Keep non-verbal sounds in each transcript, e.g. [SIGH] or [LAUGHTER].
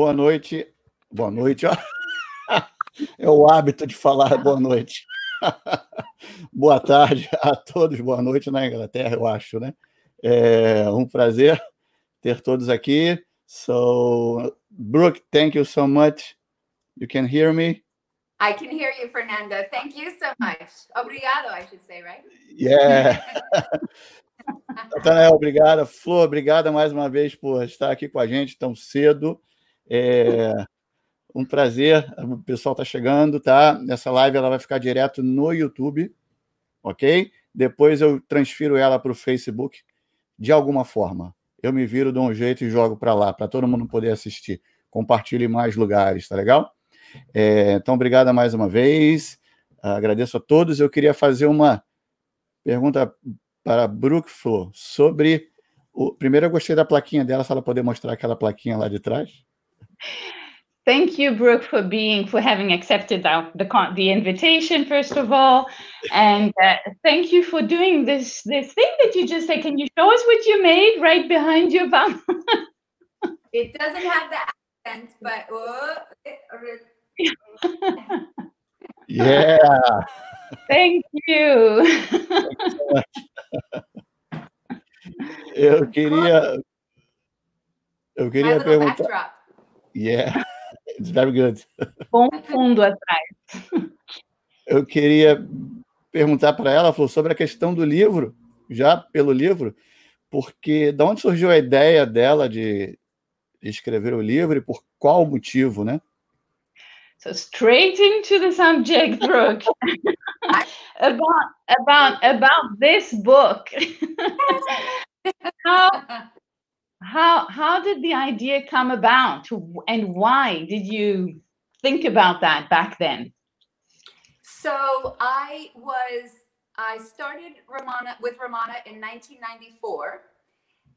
Boa noite. Boa noite. [LAUGHS] É o hábito de falar boa noite. [LAUGHS] boa tarde a todos, boa noite na Inglaterra, eu acho, né? É um prazer ter todos aqui. So, Brooke, thank you so much. You can hear me? I can hear you, Fernanda. Thank you so much. Obrigado, I should say, right? Yeah. [LAUGHS] Natanael, obrigada. Flor, obrigada mais uma vez por estar aqui com a gente tão cedo. É um prazer. O pessoal está chegando, tá? Nessa live ela vai ficar direto no YouTube, ok? Depois eu transfiro ela para o Facebook de alguma forma. Eu me viro de um jeito e jogo para lá, para todo mundo poder assistir. Compartilhe em mais lugares, tá legal? É, então, obrigada mais uma vez. Agradeço a todos. Eu queria fazer uma pergunta para a Brooke Flor sobre. O... Primeiro, eu gostei da plaquinha dela, se ela poder mostrar aquela plaquinha lá de trás. Thank you, Brooke, for being for having accepted the the, the invitation first of all, and uh, thank you for doing this this thing that you just said. Can you show us what you made right behind your bum? [LAUGHS] it doesn't have the accent, but. Uh, yeah. Thank you. [LAUGHS] eu queria. Eu queria perguntar. Yeah, [LAUGHS] it's very good. Bom fundo atrás. Eu queria perguntar para ela, falou sobre a questão do livro, já pelo livro, porque de onde surgiu a ideia dela de escrever o livro e por qual motivo, né? So straight into the subject, Brooke, [LAUGHS] about about about this book. [LAUGHS] how how how did the idea come about, and why did you think about that back then? So I was I started Ramana with Ramana in 1994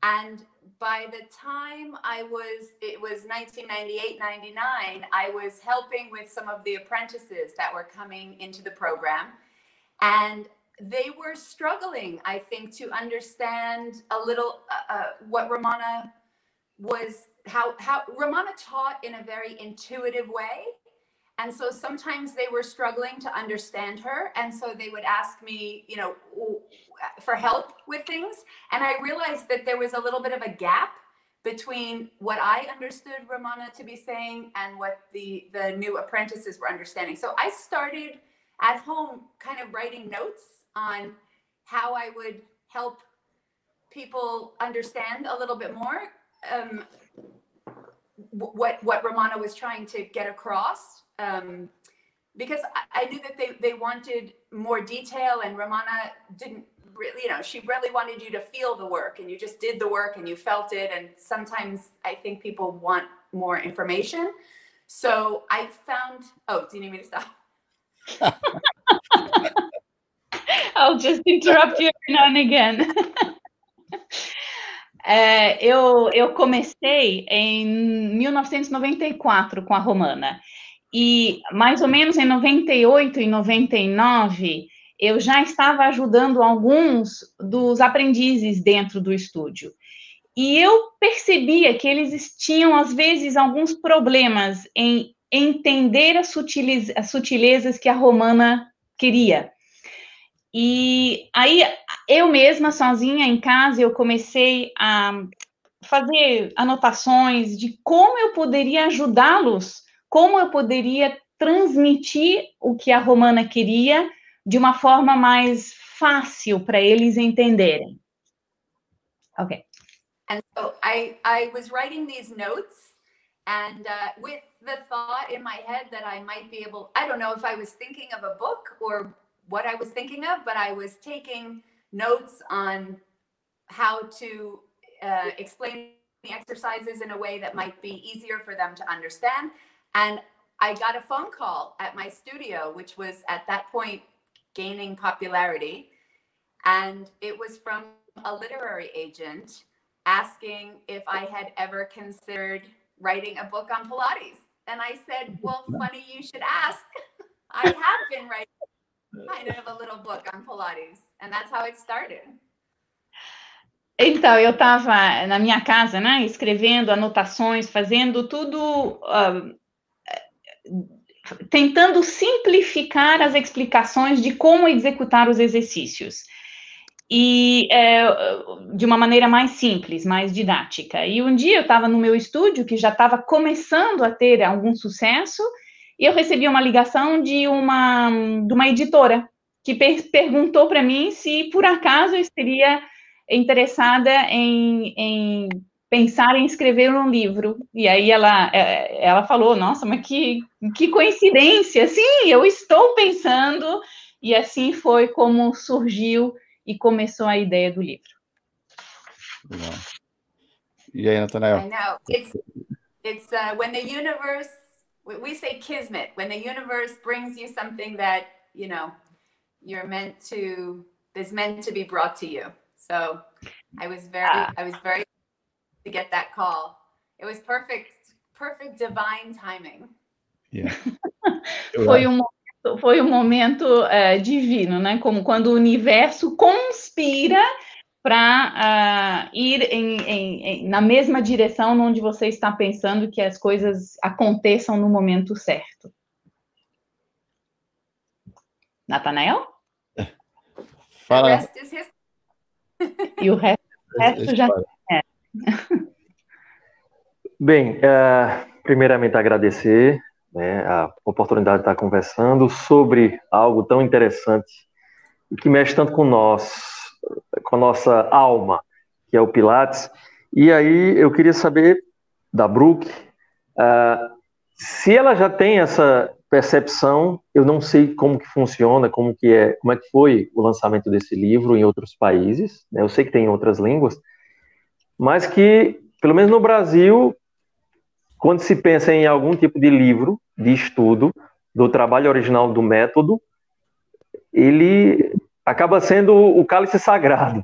and by the time I was, it was 1998, 99, I was helping with some of the apprentices that were coming into the program. And they were struggling, I think, to understand a little uh, uh, what Ramana was, how, how Ramana taught in a very intuitive way. And so sometimes they were struggling to understand her. And so they would ask me, you know, for help with things. And I realized that there was a little bit of a gap between what I understood Ramana to be saying and what the, the new apprentices were understanding. So I started at home kind of writing notes on how I would help people understand a little bit more um, what what Ramana was trying to get across um, because I, I, knew that they, they wanted more detail and Romana didn't really, you know, she really wanted you to feel the work and you just did the work and you felt it. And sometimes I think people want more information. So I found, oh, do you need me to stop? [LAUGHS] I'll just interrupt you now and again. [LAUGHS] É, eu, eu comecei em 1994 com a Romana. E mais ou menos em 98 e 99, eu já estava ajudando alguns dos aprendizes dentro do estúdio. E eu percebia que eles tinham, às vezes, alguns problemas em entender as, as sutilezas que a romana queria. E aí, eu mesma, sozinha em casa, eu comecei a fazer anotações de como eu poderia ajudá-los como eu poderia transmitir o que a Romana queria de uma forma mais fácil para eles entenderem. Okay. And so I I was writing these notes and uh, with the thought in my head that I might be able I don't know if I was thinking of a book or what I was thinking of, but I was taking notes on how to uh, explain the exercises in a way that might be easier for them to understand. And I got a phone call at my studio, which was at that point gaining popularity. And it was from a literary agent asking if I had ever considered writing a book on Pilates. And I said, Well, [LAUGHS] funny you should ask. [LAUGHS] I have been writing kind of a little book on Pilates. And that's how it started. Então, eu estava na minha casa, né, escrevendo anotações, fazendo tudo, uh, tentando simplificar as explicações de como executar os exercícios. E é, de uma maneira mais simples, mais didática. E um dia eu estava no meu estúdio, que já estava começando a ter algum sucesso, e eu recebi uma ligação de uma, de uma editora que per perguntou para mim se por acaso eu estaria interessada em, em pensar em escrever um livro. E aí ela, é, ela falou, nossa, mas que, que coincidência! Sim, eu estou pensando, e assim foi como surgiu e começou a ideia do livro. Legal. E aí, Natanael? I know. It's, it's uh, when the universe, we say kismet, when the universe brings you something that, you know, you're meant to, is meant to be brought to you. So I was very, ah. I was very to get that call. It was perfect, perfect divine timing. Yeah. [LAUGHS] foi um momento, foi um momento uh, divino, né? Como quando o universo conspira para uh, ir em, em, em, na mesma direção onde você está pensando que as coisas aconteçam no momento certo. Natanael? Fala. E o resto, o resto já é. [LAUGHS] Bem, uh, primeiramente agradecer né, a oportunidade de estar conversando sobre algo tão interessante e que mexe tanto com nós, com a nossa alma, que é o Pilates. E aí eu queria saber da Brooke uh, se ela já tem essa percepção, eu não sei como que funciona, como que é, como é que foi o lançamento desse livro em outros países, né? eu sei que tem em outras línguas, mas que, pelo menos no Brasil, quando se pensa em algum tipo de livro, de estudo, do trabalho original do método, ele acaba sendo o cálice sagrado.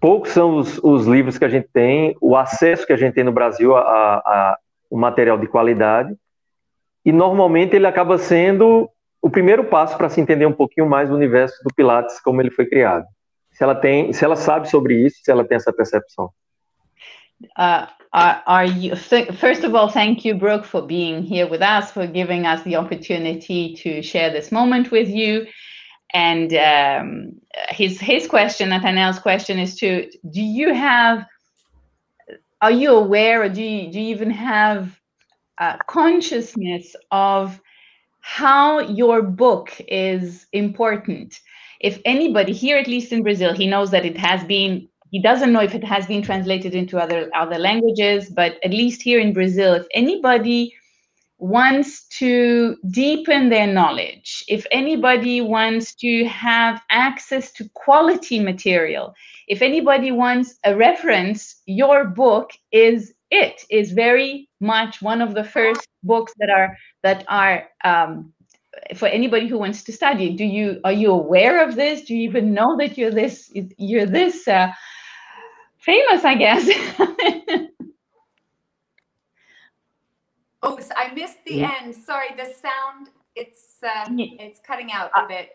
Poucos são os, os livros que a gente tem, o acesso que a gente tem no Brasil a, a, material de qualidade, e normalmente ele acaba sendo o primeiro passo para se entender um pouquinho mais do universo do Pilates, como ele foi criado. Se ela tem, se ela sabe sobre isso, se ela tem essa percepção. Uh, are you first of all thank you brooke for being here with us for giving us the opportunity to share this moment with you and um, his his question nathaniel's question is to do you have are you aware or do you, do you even have uh, consciousness of how your book is important. If anybody here, at least in Brazil, he knows that it has been. He doesn't know if it has been translated into other other languages, but at least here in Brazil, if anybody wants to deepen their knowledge, if anybody wants to have access to quality material, if anybody wants a reference, your book is it is very much one of the first books that are that are um, for anybody who wants to study. Do you are you aware of this? Do you even know that you're this you're this uh, famous? I guess. [LAUGHS] oh, I missed the yeah. end. Sorry, the sound it's uh, it's cutting out a uh, bit.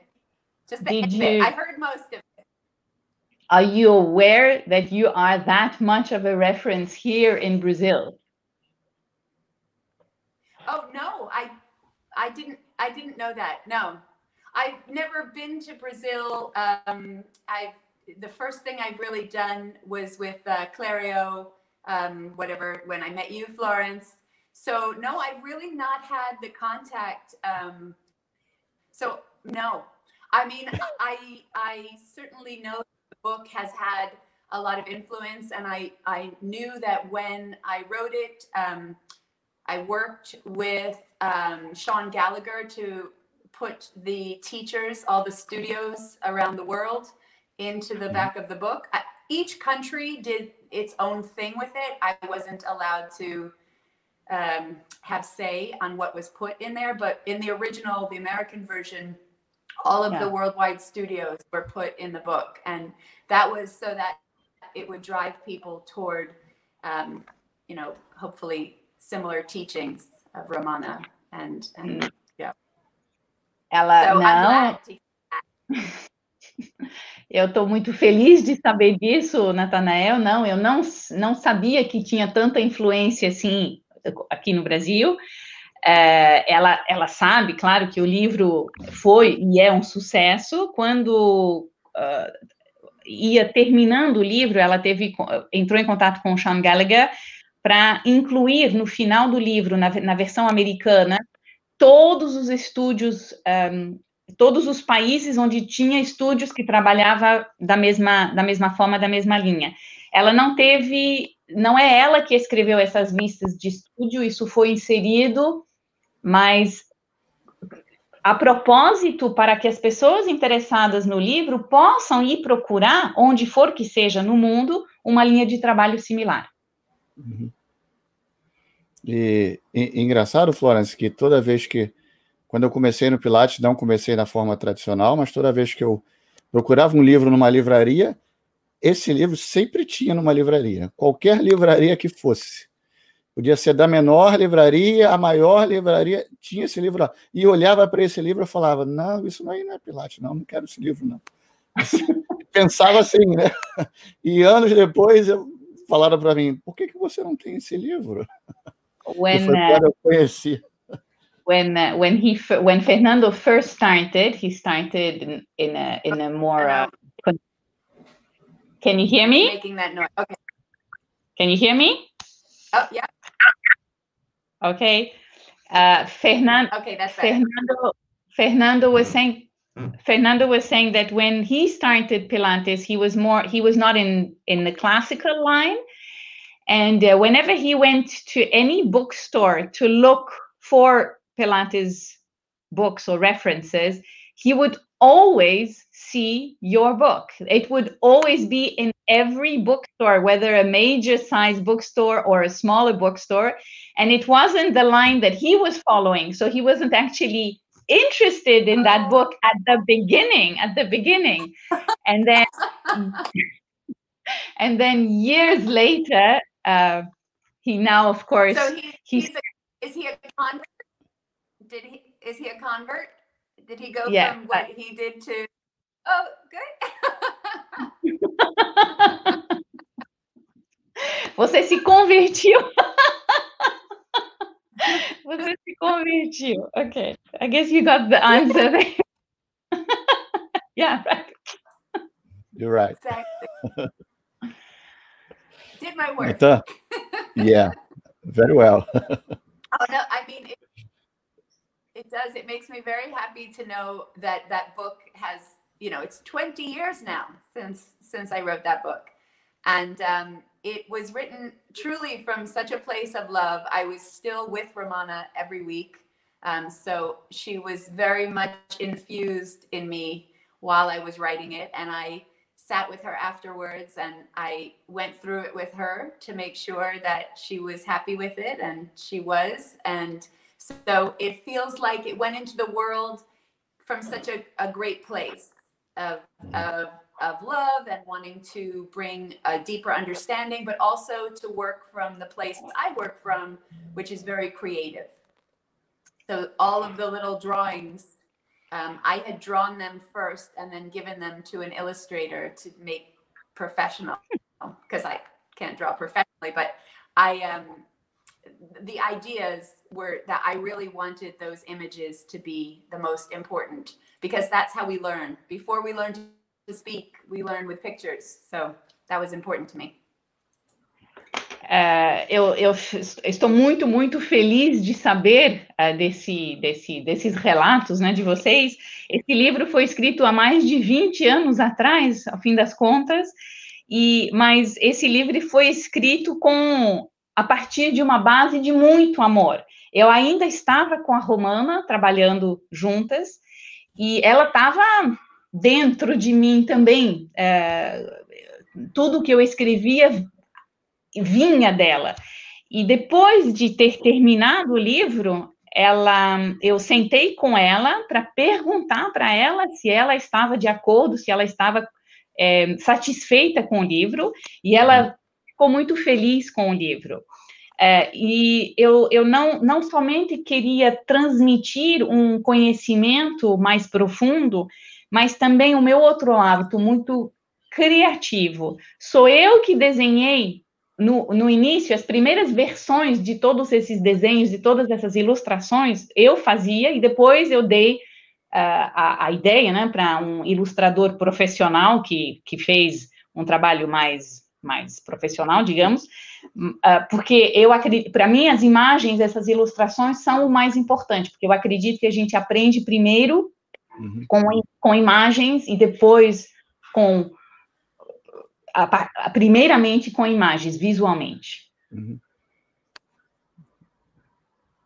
Just the Did end you... bit. I heard most of it. Are you aware that you are that much of a reference here in Brazil? Oh no, I I didn't I didn't know that. No. I've never been to Brazil. Um, I've the first thing I've really done was with uh, Clario, um, whatever, when I met you, Florence. So no, I've really not had the contact. Um, so no, I mean, I I certainly know the book has had a lot of influence. And I, I knew that when I wrote it, um, I worked with um, Sean Gallagher to put the teachers, all the studios around the world, into the mm-hmm. back of the book. Each country did its own thing with it. I wasn't allowed to um, have say on what was put in there, but in the original, the American version, all of yeah. the worldwide studios were put in the book and that was so that it would drive people toward um, you know hopefully similar teachings of ramana and and mm. yeah ela so não [LAUGHS] Eu estou muito feliz de saber disso, Natanael. Não, eu não, não sabia que tinha tanta influência assim aqui no Brasil. É, ela, ela sabe, claro, que o livro foi e é um sucesso. Quando uh, ia terminando o livro, ela teve entrou em contato com o Sean Gallagher para incluir no final do livro, na, na versão americana, todos os estúdios, um, todos os países onde tinha estúdios que trabalhava da mesma, da mesma forma, da mesma linha. Ela não teve, não é ela que escreveu essas listas de estúdio, isso foi inserido mas a propósito para que as pessoas interessadas no livro possam ir procurar, onde for que seja no mundo, uma linha de trabalho similar. Uhum. E, e, engraçado, Florence, que toda vez que, quando eu comecei no Pilates, não comecei da forma tradicional, mas toda vez que eu procurava um livro numa livraria, esse livro sempre tinha numa livraria, qualquer livraria que fosse. Podia ser da menor livraria à maior livraria, tinha esse livro lá. E olhava para esse livro e falava: Não, isso não é Pilates, não, não quero esse livro, não. [LAUGHS] Pensava assim, né? E anos depois eu, falaram para mim: Por que, que você não tem esse livro? When, foi quando eu conheci. When uh, when he when Fernando first started, he started in, in a in a more. Uh, can you hear me? Making that noise. Okay. Can you hear me? Oh yeah. Okay. Uh, Fernando. Okay, that's Fernando. Fernando was saying. Fernando was saying that when he started Pilates, he was more. He was not in in the classical line, and uh, whenever he went to any bookstore to look for Pilates books or references, he would always see your book. It would always be in every bookstore, whether a major size bookstore or a smaller bookstore. And it wasn't the line that he was following. So he wasn't actually interested in that book at the beginning, at the beginning. And then [LAUGHS] and then years later, uh, he now, of course, so he, he's, he's a, is he a convert? Did he is he a convert? Did he go yeah, from what he did to? Oh, good. [LAUGHS] Você se convertiu. [LAUGHS] Você se convertiu. Okay. I guess you got the answer there. [LAUGHS] yeah, right. You're right. Exactly. Did my work. yeah, very well. oh no, I mean it, it does. It makes me very happy to know that that book has, you know, it's 20 years now since since I wrote that book, and um, it was written truly from such a place of love. I was still with Ramana every week. Um, so she was very much infused in me while I was writing it. And I sat with her afterwards and I went through it with her to make sure that she was happy with it. And she was. And so it feels like it went into the world from such a, a great place of, of of love and wanting to bring a deeper understanding, but also to work from the place I work from, which is very creative. So all of the little drawings, um, I had drawn them first and then given them to an illustrator to make professional because I can't draw professionally, but I um, the ideas were that I really wanted those images to be the most important because that's how we learn. Before we learn to speak, we learn with pictures. So that was important to me. Uh, eu, eu, estou muito, muito feliz de saber uh, desse, desse, desses relatos né, de vocês. Esse livro foi escrito há mais de 20 anos atrás, ao fim das contas, e mas esse livro foi escrito com a partir de uma base de muito amor. Eu ainda estava com a Romana trabalhando juntas, e ela estava dentro de mim também. É, tudo que eu escrevia vinha dela. E depois de ter terminado o livro, ela, eu sentei com ela para perguntar para ela se ela estava de acordo, se ela estava é, satisfeita com o livro, e ela ficou muito feliz com o livro. É, e eu, eu não, não somente queria transmitir um conhecimento mais profundo, mas também o meu outro hábito muito criativo. Sou eu que desenhei no, no início, as primeiras versões de todos esses desenhos, de todas essas ilustrações, eu fazia e depois eu dei uh, a, a, ideia né, para um ilustrador profissional que, que fez um trabalho mais, mais profissional, digamos, uh, porque eu acredito, para mim, as imagens, essas ilustrações são o mais importante, porque eu acredito que a gente aprende primeiro uhum. com, com imagens e depois com a, a, primeiramente com imagens, visualmente. Uhum.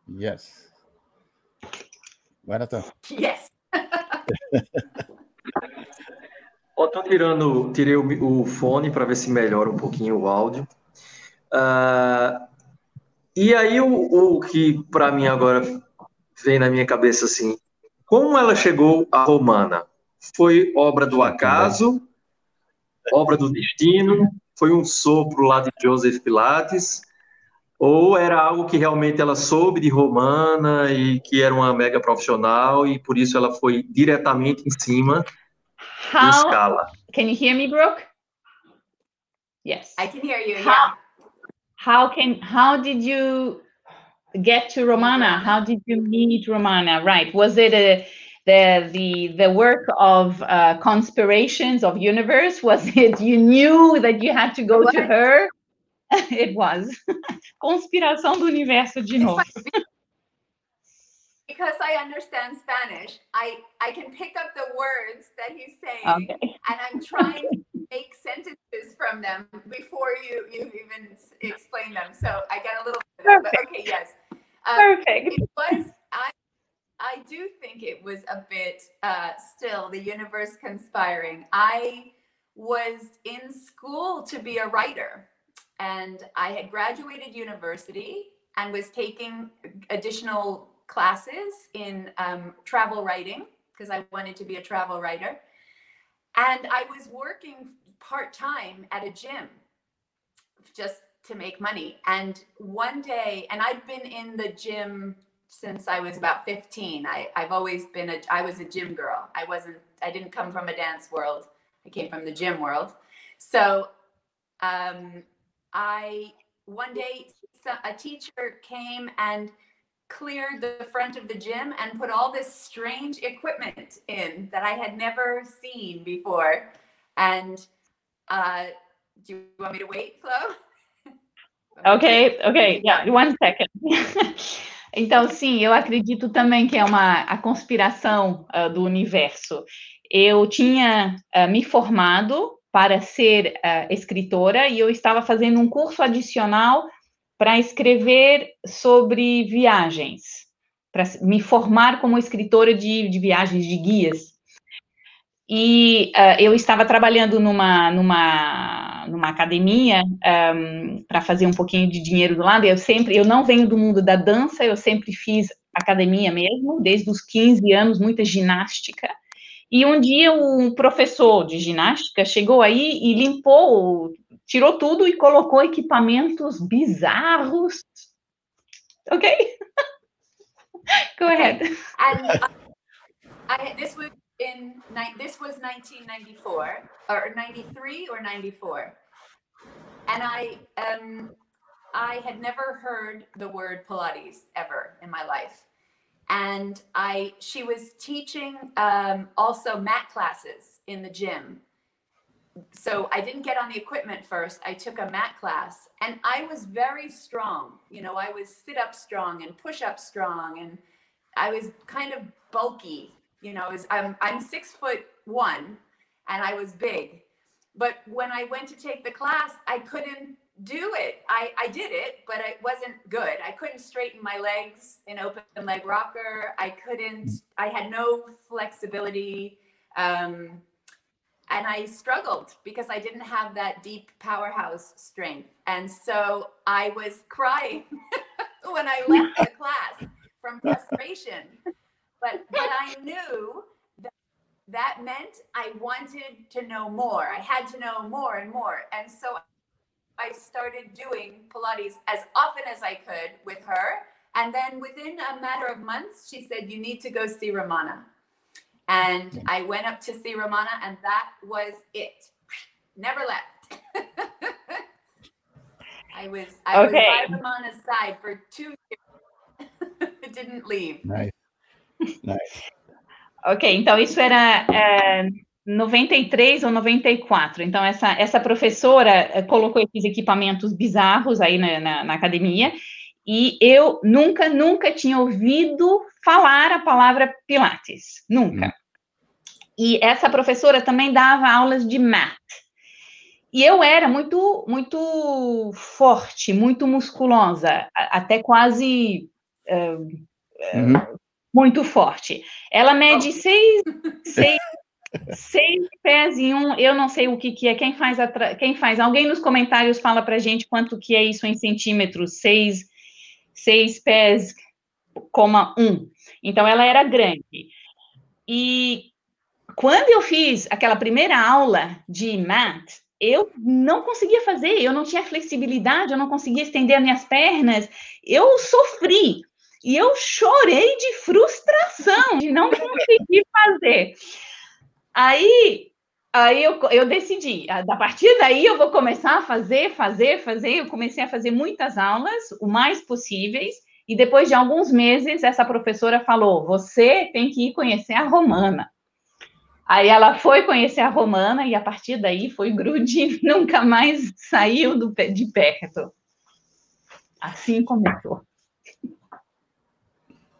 Yes. Agora tá. Yes. [LAUGHS] Estou tirando, tirei o, o fone para ver se melhora um pouquinho o áudio. Uh, e aí o, o que para mim agora vem na minha cabeça assim, como ela chegou a Romana? Foi obra do acaso? obra do destino? Foi um sopro lá de Joseph Pilates? Ou era algo que realmente ela soube de Romana e que era uma mega profissional e por isso ela foi diretamente em cima How, do Can you hear me, Brooke? Yes. I can hear you. How, yeah. How can how did you get to Romana? How did you meet Romana? Right. Was it a the the the work of uh, conspirations of universe was [LAUGHS] it you knew that you had to go what? to her [LAUGHS] it was [LAUGHS] conspiração do universo de novo because i understand spanish i i can pick up the words that he's saying okay. and i'm trying to make sentences from them before you you even explain them so i got a little bit but okay yes um, perfect it was i I do think it was a bit uh, still the universe conspiring. I was in school to be a writer, and I had graduated university and was taking additional classes in um, travel writing because I wanted to be a travel writer. And I was working part time at a gym just to make money. And one day, and I'd been in the gym since I was about 15. I, I've always been a, I was a gym girl. I wasn't, I didn't come from a dance world. I came from the gym world. So um, I, one day a teacher came and cleared the front of the gym and put all this strange equipment in that I had never seen before. And uh, do you want me to wait, Flo? [LAUGHS] okay, okay, yeah, one second. [LAUGHS] Então, sim, eu acredito também que é uma a conspiração uh, do universo. Eu tinha uh, me formado para ser uh, escritora e eu estava fazendo um curso adicional para escrever sobre viagens, para me formar como escritora de, de viagens, de guias. E eu estava trabalhando numa, numa numa academia um, para fazer um pouquinho de dinheiro do lado. Eu sempre, eu não venho do mundo da dança, eu sempre fiz academia mesmo, desde os 15 anos, muita ginástica. E um dia um professor de ginástica chegou aí e limpou, tirou tudo e colocou equipamentos bizarros. Ok? [LAUGHS] Go ahead. And uh, I, this was in this was 1994 or 93 or 94 and i um i had never heard the word pilates ever in my life and i she was teaching um, also mat classes in the gym so i didn't get on the equipment first i took a mat class and i was very strong you know i was sit up strong and push up strong and i was kind of bulky you know, is I'm I'm six foot one and I was big. But when I went to take the class, I couldn't do it. I, I did it, but it wasn't good. I couldn't straighten my legs in open leg rocker. I couldn't, I had no flexibility. Um, and I struggled because I didn't have that deep powerhouse strength. And so I was crying [LAUGHS] when I left the class from frustration but but I knew that that meant I wanted to know more. I had to know more and more, and so I started doing Pilates as often as I could with her. And then within a matter of months, she said, "You need to go see Ramana." And I went up to see Romana, and that was it. [LAUGHS] Never left. [LAUGHS] I was I Okay. was by Romana's side for two years. [LAUGHS] didn't leave. Nice. Nice. Ok, então isso era é, 93 ou 94. Então, essa, essa professora é, colocou esses equipamentos bizarros aí na, na, na academia, e eu nunca, nunca tinha ouvido falar a palavra Pilates. Nunca. E essa professora também dava aulas de math. E eu era muito, muito forte, muito musculosa, até quase Uhum. muito forte. Ela mede seis, [LAUGHS] seis, seis pés e um, eu não sei o que, que é. Quem faz, atra- quem faz? Alguém nos comentários fala pra gente quanto que é isso em centímetros. Seis, seis pés, coma um. Então, ela era grande. E quando eu fiz aquela primeira aula de math, eu não conseguia fazer, eu não tinha flexibilidade, eu não conseguia estender as minhas pernas, eu sofri. E eu chorei de frustração de não conseguir fazer. Aí, aí eu, eu decidi, a partir daí eu vou começar a fazer, fazer, fazer. Eu comecei a fazer muitas aulas, o mais possíveis, e depois de alguns meses, essa professora falou: você tem que ir conhecer a Romana. Aí ela foi conhecer a Romana e a partir daí foi grude, [LAUGHS] nunca mais saiu do, de perto. Assim começou.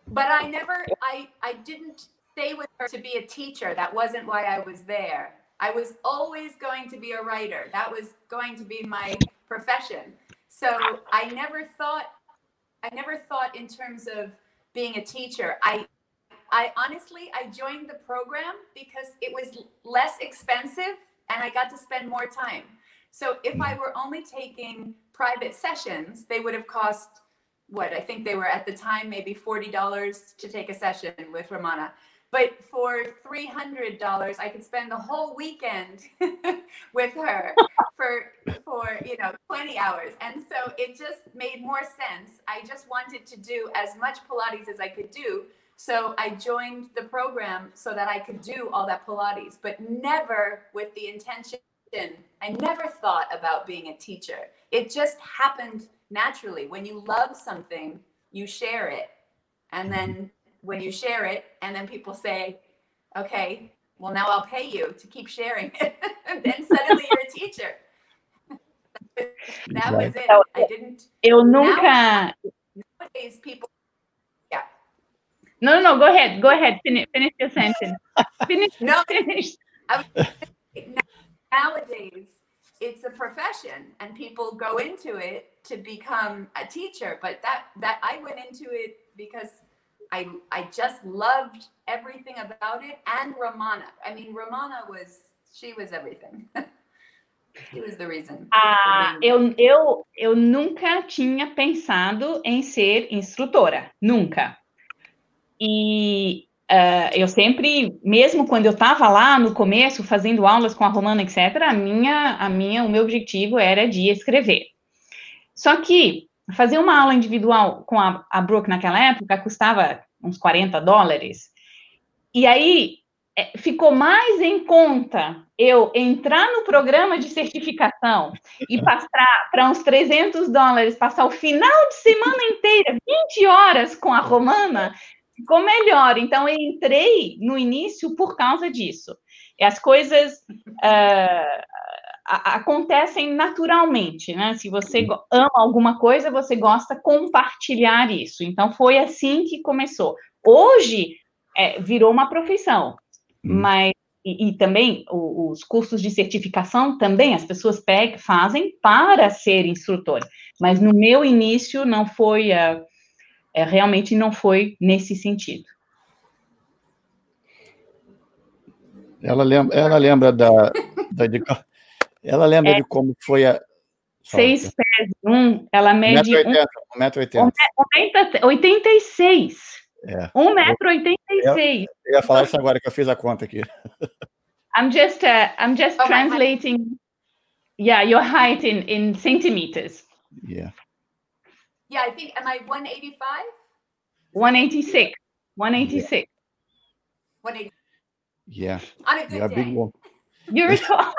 But I never, I, I didn't stay with her to be a teacher. That wasn't why I was there. I was always going to be a writer. That was going to be my profession. So I never thought, I never thought in terms of being a teacher. I, I honestly, I joined the program because it was less expensive and I got to spend more time. So if I were only taking private sessions, they would have cost what I think they were at the time maybe forty dollars to take a session with Romana. But for three hundred dollars, I could spend the whole weekend [LAUGHS] with her for for you know twenty hours, and so it just made more sense. I just wanted to do as much Pilates as I could do, so I joined the program so that I could do all that Pilates, but never with the intention. I never thought about being a teacher. It just happened naturally. When you love something, you share it. And then when you share it, and then people say, okay, well, now I'll pay you to keep sharing it. [LAUGHS] and then suddenly you're a teacher. that was it. I didn't, Eu nunca. nowadays, people, Yeah. No, no, no go ahead, go ahead, finish, finish your sentence. Finish, [LAUGHS] No. finish. nowadays, it's a profession and people go into it to become a teacher but that that i went into it because i i just loved everything about it and romana i mean romana was she was everything [LAUGHS] she was the reason Ah, eu, eu, eu nunca tinha pensado em ser instrutora, nunca. E ah, eu sempre, mesmo quando eu estava lá no começo, fazendo aulas com a Romana, etc., a minha, a minha, o meu objetivo era de escrever. Só que fazer uma aula individual com a, a Brooke naquela época custava uns 40 dólares. E aí é, ficou mais em conta eu entrar no programa de certificação e passar para uns 300 dólares, passar o final de semana inteira, 20 horas com a Romana, ficou melhor. Então, eu entrei no início por causa disso. E as coisas a- acontecem naturalmente, né? Se você ama alguma coisa, você gosta de compartilhar isso. Então, foi assim que começou. Hoje, é, virou uma profissão, Hum. mas e, e também o- os cursos de certificação também as pessoas pegam, fazem para ser instrutor. Mas no meu início não foi ah, é, realmente não foi nesse sentido. Ela lembra, ela lembra da, da ela lembra de como foi a Fala, Seis pés, um, ela mede um 1,80m. 1,80m. 86. É. 1,86m. Eu ia falar isso agora que eu fiz a conta aqui. I'm just uh, I'm just Oh, translating yeah, your height in in centimeters. Yeah. yeah i think am i 185 186. 186. 180 Yeah. On a good You're a day. big woman. Long. [LAUGHS]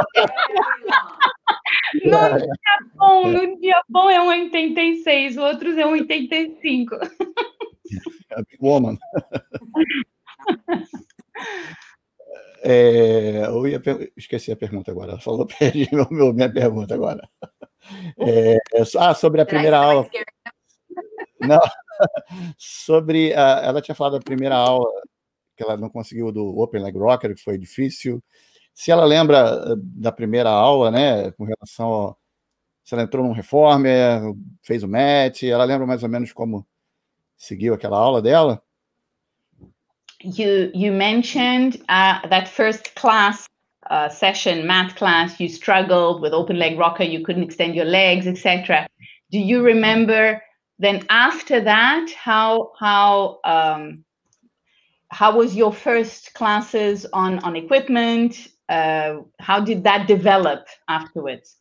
No dia bom, no dia bom é 1,86, o outro é 1,85. A big woman. É, eu ia per- esqueci a pergunta agora. Ela falou, [LAUGHS] perdi meu, meu- minha pergunta agora. É, ah, sobre a primeira aula. [LAUGHS] Não, sobre a, ela tinha falado da primeira aula que ela não conseguiu do Open Leg Rocker, que foi difícil. Se ela lembra eh, da primeira aula, né, com relação ao, se ela entrou num reformer, fez o match, ela lembra mais ou menos como seguiu aquela aula dela? You you mentioned uh, that first class uh, session, math class. You struggled with open leg rocker. You couldn't extend your legs, etc. Do you remember? Then after that, how how um, how was your first classes on on equipment? Uh, how did that develop afterwards?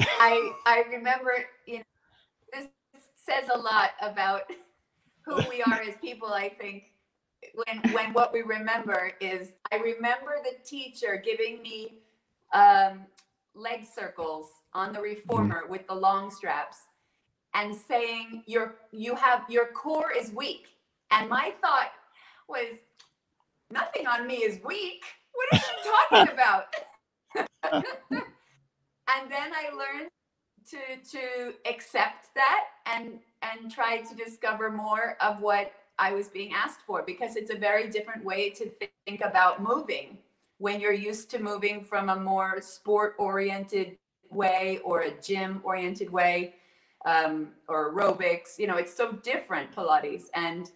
I I remember, you know, this says a lot about who we are as people. I think when when what we remember is I remember the teacher giving me um, leg circles on the reformer with the long straps and saying your you have your core is weak. And my thought was nothing on me is weak. What is she talking [LAUGHS] about? [LAUGHS] and then I learned to to accept that and and try to discover more of what I was being asked for because it's a very different way to think about moving when you're used to moving from a more sport oriented way or a gym oriented way um, or aerobics you know it's so different pilates and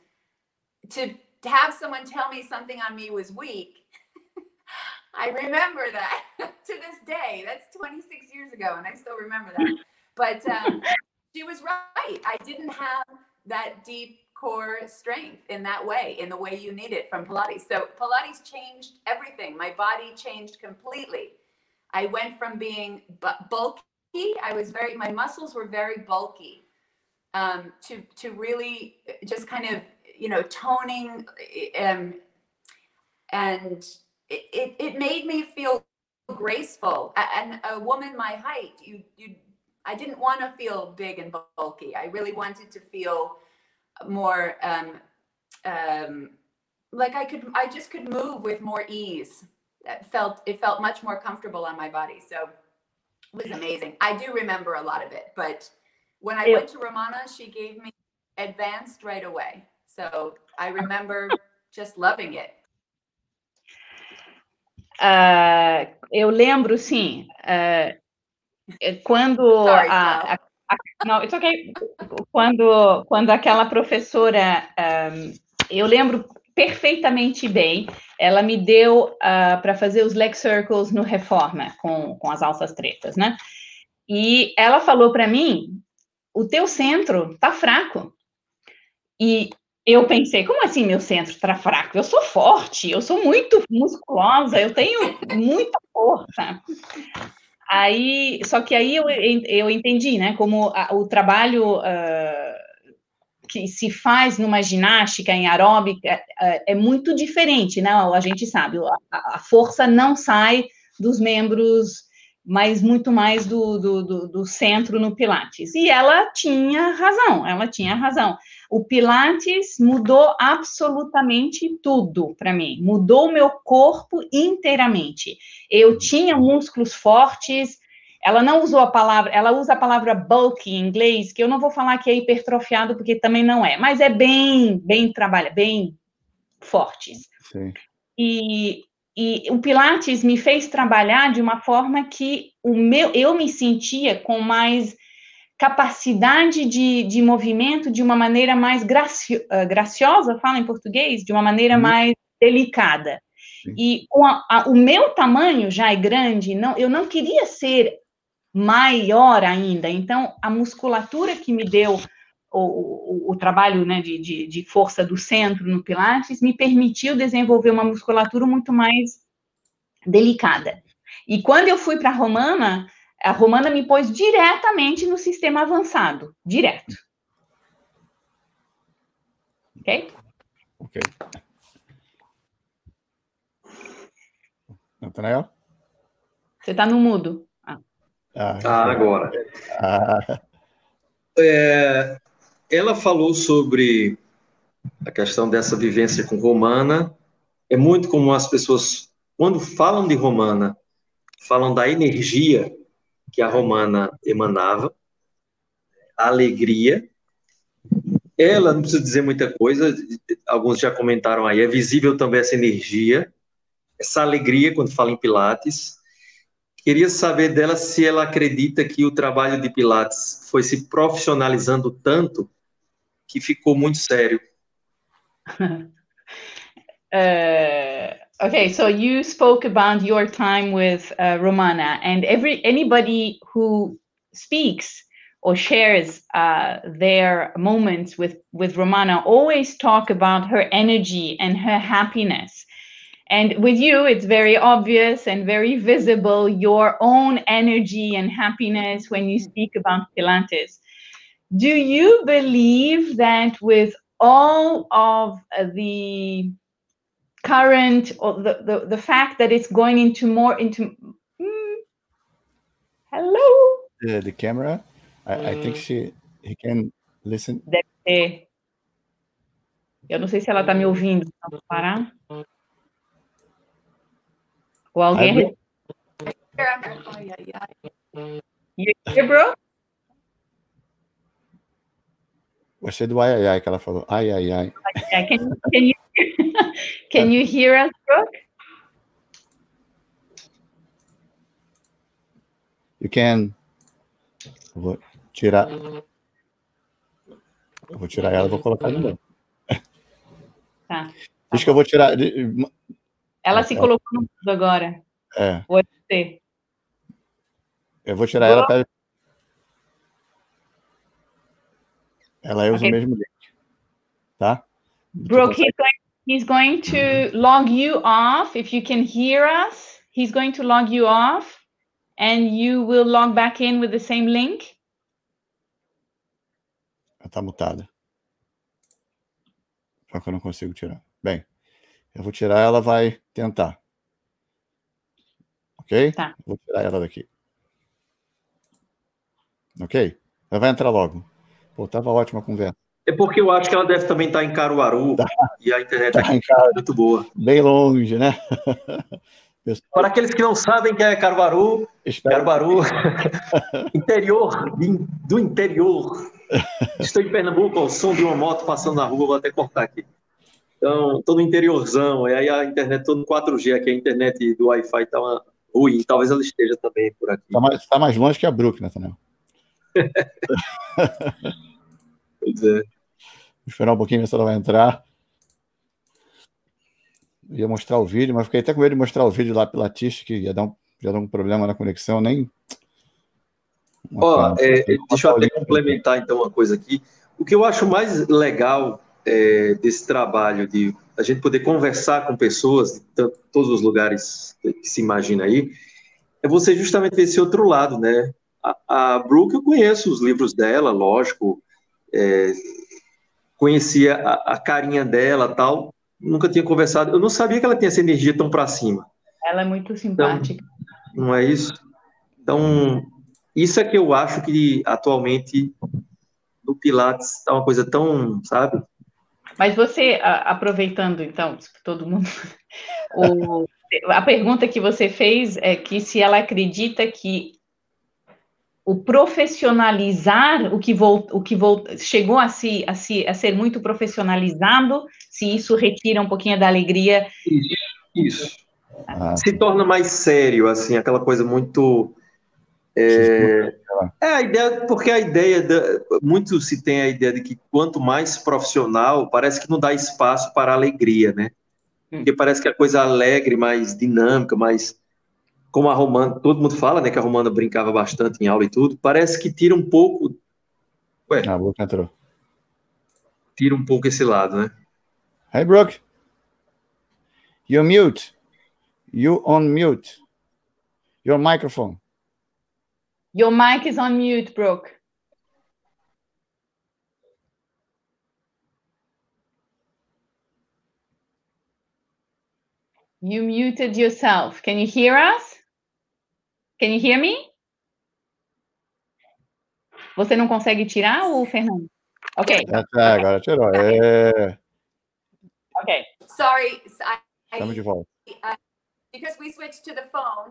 to, to have someone tell me something on me was weak [LAUGHS] I remember that [LAUGHS] to this day. That's 26 years ago, and I still remember that. But um, she was right. I didn't have that deep core strength in that way, in the way you need it from Pilates. So Pilates changed everything. My body changed completely. I went from being bu- bulky. I was very. My muscles were very bulky. Um, to to really just kind of you know toning um, and it, it, it made me feel graceful. And a woman my height you you i didn't want to feel big and bulky. I really wanted to feel more um um like i could i just could move with more ease. That felt it felt much more comfortable on my body. So it was amazing. I do remember a lot of it but when i Yeah. went to romana she gave me advanced right away so i remember just loving it Ah, eu lembro, sim, ah, é quando Sorry, a, a- a- não, it's okay. Quando, quando aquela professora, ahm, eu lembro perfeitamente bem, ela me deu para fazer os leg circles no Reforma com, com as alças tretas, né? E ela falou para mim, o teu centro tá fraco. E eu pensei, como assim meu centro está fraco? Eu sou forte, eu sou muito musculosa, eu tenho muita força. Aí, só que aí eu, eu entendi, né, como a- o trabalho ah, que se faz numa ginástica em aeróbica ah, é muito diferente, né? A gente sabe, a, a força não sai dos membros, mas muito mais do, do, do, do centro no Pilates. E ela tinha razão, ela tinha razão. O Pilates mudou absolutamente tudo para mim, mudou o meu corpo inteiramente. Eu tinha músculos fortes. Ela não usou a palavra, ela usa a palavra bulky em inglês, que eu não vou falar que é hipertrofiado, porque também não é, mas é bem, bem trabalha, bem fortes. Sim. E, e o Pilates me fez trabalhar de uma forma que o meu, eu me sentia com mais capacidade de, de movimento de uma maneira mais gracio, uh, graciosa, fala em português, de uma maneira Uhum. mais delicada. Sim. E com a, a, o meu tamanho já é grande, não, eu não queria ser maior ainda. Então, a musculatura que me deu o, o, o trabalho né, de, de, de força do centro no Pilates me permitiu desenvolver uma musculatura muito mais delicada. E quando eu fui para a Romana, a Romana me pôs diretamente no sistema avançado, direto. Ok? Ok. Natanael? Você está no mudo. Ah, ah agora. Ah. É, ela falou sobre a questão dessa vivência com Romana. É muito comum as pessoas, quando falam de Romana, falam da energia que a Romana emanava, a alegria. Ela, não precisa dizer muita coisa, alguns já comentaram aí, é visível também essa energia, essa alegria quando fala em Pilates. Queria saber dela se ela acredita que o trabalho de Pilates foi se profissionalizando tanto que ficou muito sério. uh, [LAUGHS] okay, so you spoke about your time with uh, Romana, and every anybody who speaks or shares uh, their moments with with Romana always talk about her energy and her happiness and with you, it's very obvious and very visible your own energy and happiness when you speak about Pilates. Do you believe that with all of the current or the, the, the fact that it's going into more into mm, hello the, the camera I, I think she he can listen Deve ter. Eu não sei se ela está me ouvindo. Vamos parar. Ou alguém. Ai, ai, ai. You bro? Gostei do ai, ai, ai que ela falou. Ai, ai, ai. Can, can, you, [LAUGHS] can you hear us, Brooke? You can. vou tirar. Eu vou tirar ela e vou colocar de novo. Tá. [LAUGHS] Acho que eu vou tirar. Ela se colocou no mundo agora. É. Você. Eu vou tirar ela para. Ela usa okay. o mesmo link. Tá? Brooke, he's going, he's going to log you off. If you can hear us, he's going to log you off and you will log back in with the same link. Ela tá mutada. Só que eu não consigo tirar. Bem. Eu vou tirar, ela vai tentar. Ok? Tá. Vou tirar ela daqui. Ok? Ela vai entrar logo. Pô, tava ótima a conversa. É porque eu acho que ela deve também estar em Caruaru [LAUGHS] tá. e a internet tá aqui é muito boa. Bem longe, né? [LAUGHS] Para aqueles que não sabem que é Caruaru, Espero Caruaru, [LAUGHS] interior do interior. Estou em Pernambuco, ao som de uma moto passando na rua, vou até cortar aqui. Então, todo interiorzão, e aí a internet todo 4G, aqui a internet do Wi-Fi tá uma ruim, talvez ela esteja também por aqui. Está mais, tá mais longe que a Brook, Nathaniel. [LAUGHS] pois é. Vou esperar um pouquinho ver se ela vai entrar. Eu ia mostrar o vídeo, mas fiquei até com medo de mostrar o vídeo lá pela Tish, que ia dar um, ia dar um problema na conexão, nem. Ó, é, deixa eu até complementar então uma coisa aqui. O que eu acho mais legal é, desse trabalho de a gente poder conversar com pessoas de todos os lugares que se imagina aí, é você justamente ver esse outro lado, né? A, a Brooke, eu conheço os livros dela, lógico, é, conhecia a, a, carinha dela tal, nunca tinha conversado, eu não sabia que ela tinha essa energia tão para cima. Ela é muito simpática. Então, não é isso? Então, isso é que eu acho que atualmente no Pilates está uma coisa tão, sabe, mas você, aproveitando então, todo mundo, [LAUGHS] o, a pergunta que você fez é que se ela acredita que o profissionalizar, o que, volt, o que volt, chegou a, se, a, se, a ser muito profissionalizado, se isso retira um pouquinho da alegria. Isso. isso. Ah. Se torna mais sério, assim, aquela coisa muito é, é, a ideia, porque a ideia, da, muito se tem a ideia de que quanto mais profissional, parece que não dá espaço para alegria, né? Hum. Porque parece que a coisa alegre, mais dinâmica, mais. Como a Romana, todo mundo fala, né, que a Romana brincava bastante em aula e tudo, parece que tira um pouco. Ué, a boca entrou. Tira um pouco esse lado, né? Hey, Brooke. You're mute. You on mute. Your microphone. Your mic is on mute, Brooke. You muted yourself. Can you hear us? Can you hear me? Você não consegue tirar o Fernando? Ok. É, agora tirou. É. Ok. Sorry, I, Estamos de volta. uh, because we switched to the phone.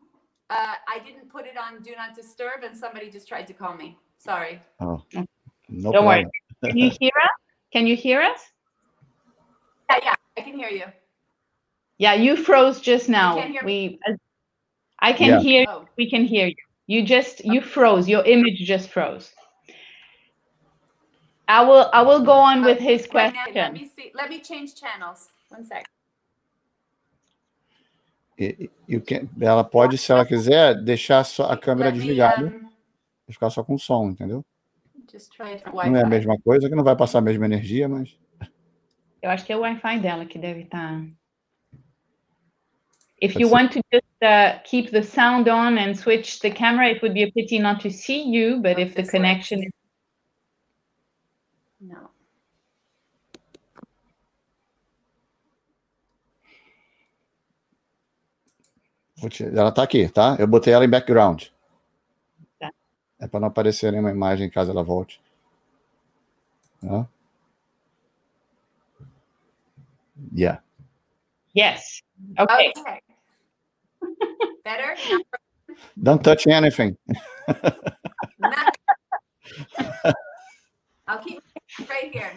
Uh, I didn't put it on do not disturb, and somebody just tried to call me. Sorry. Oh, no Don't worry. Can you [LAUGHS] hear us? Can you hear us? Yeah, yeah, I can hear you. Yeah, you froze just now. can't hear We, I can Yeah. hear. Oh, We can hear you. You just you froze. Your image just froze. I will. I will go on with his now, let question. me see. Let me change channels. One sec. O que- ela pode, se ela quiser, deixar só a câmera me, desligada um, e ficar só com som, entendeu? just try it from Não é a mesma coisa, que não vai passar a mesma energia, mas Eu acho que é o Wi-Fi dela que deve estar. If Pode you want to just uh, keep the sound on and switch the camera, it would be a pity not to see you. But if the this connection works. is No. vou te- ela tá aqui, tá? Eu botei ela em background. Tá. É para não aparecer nenhuma imagem caso ela volte. Tá? Yeah. yes, okay. Okay. Better? Don't touch anything. [LAUGHS] I'll keep it right here.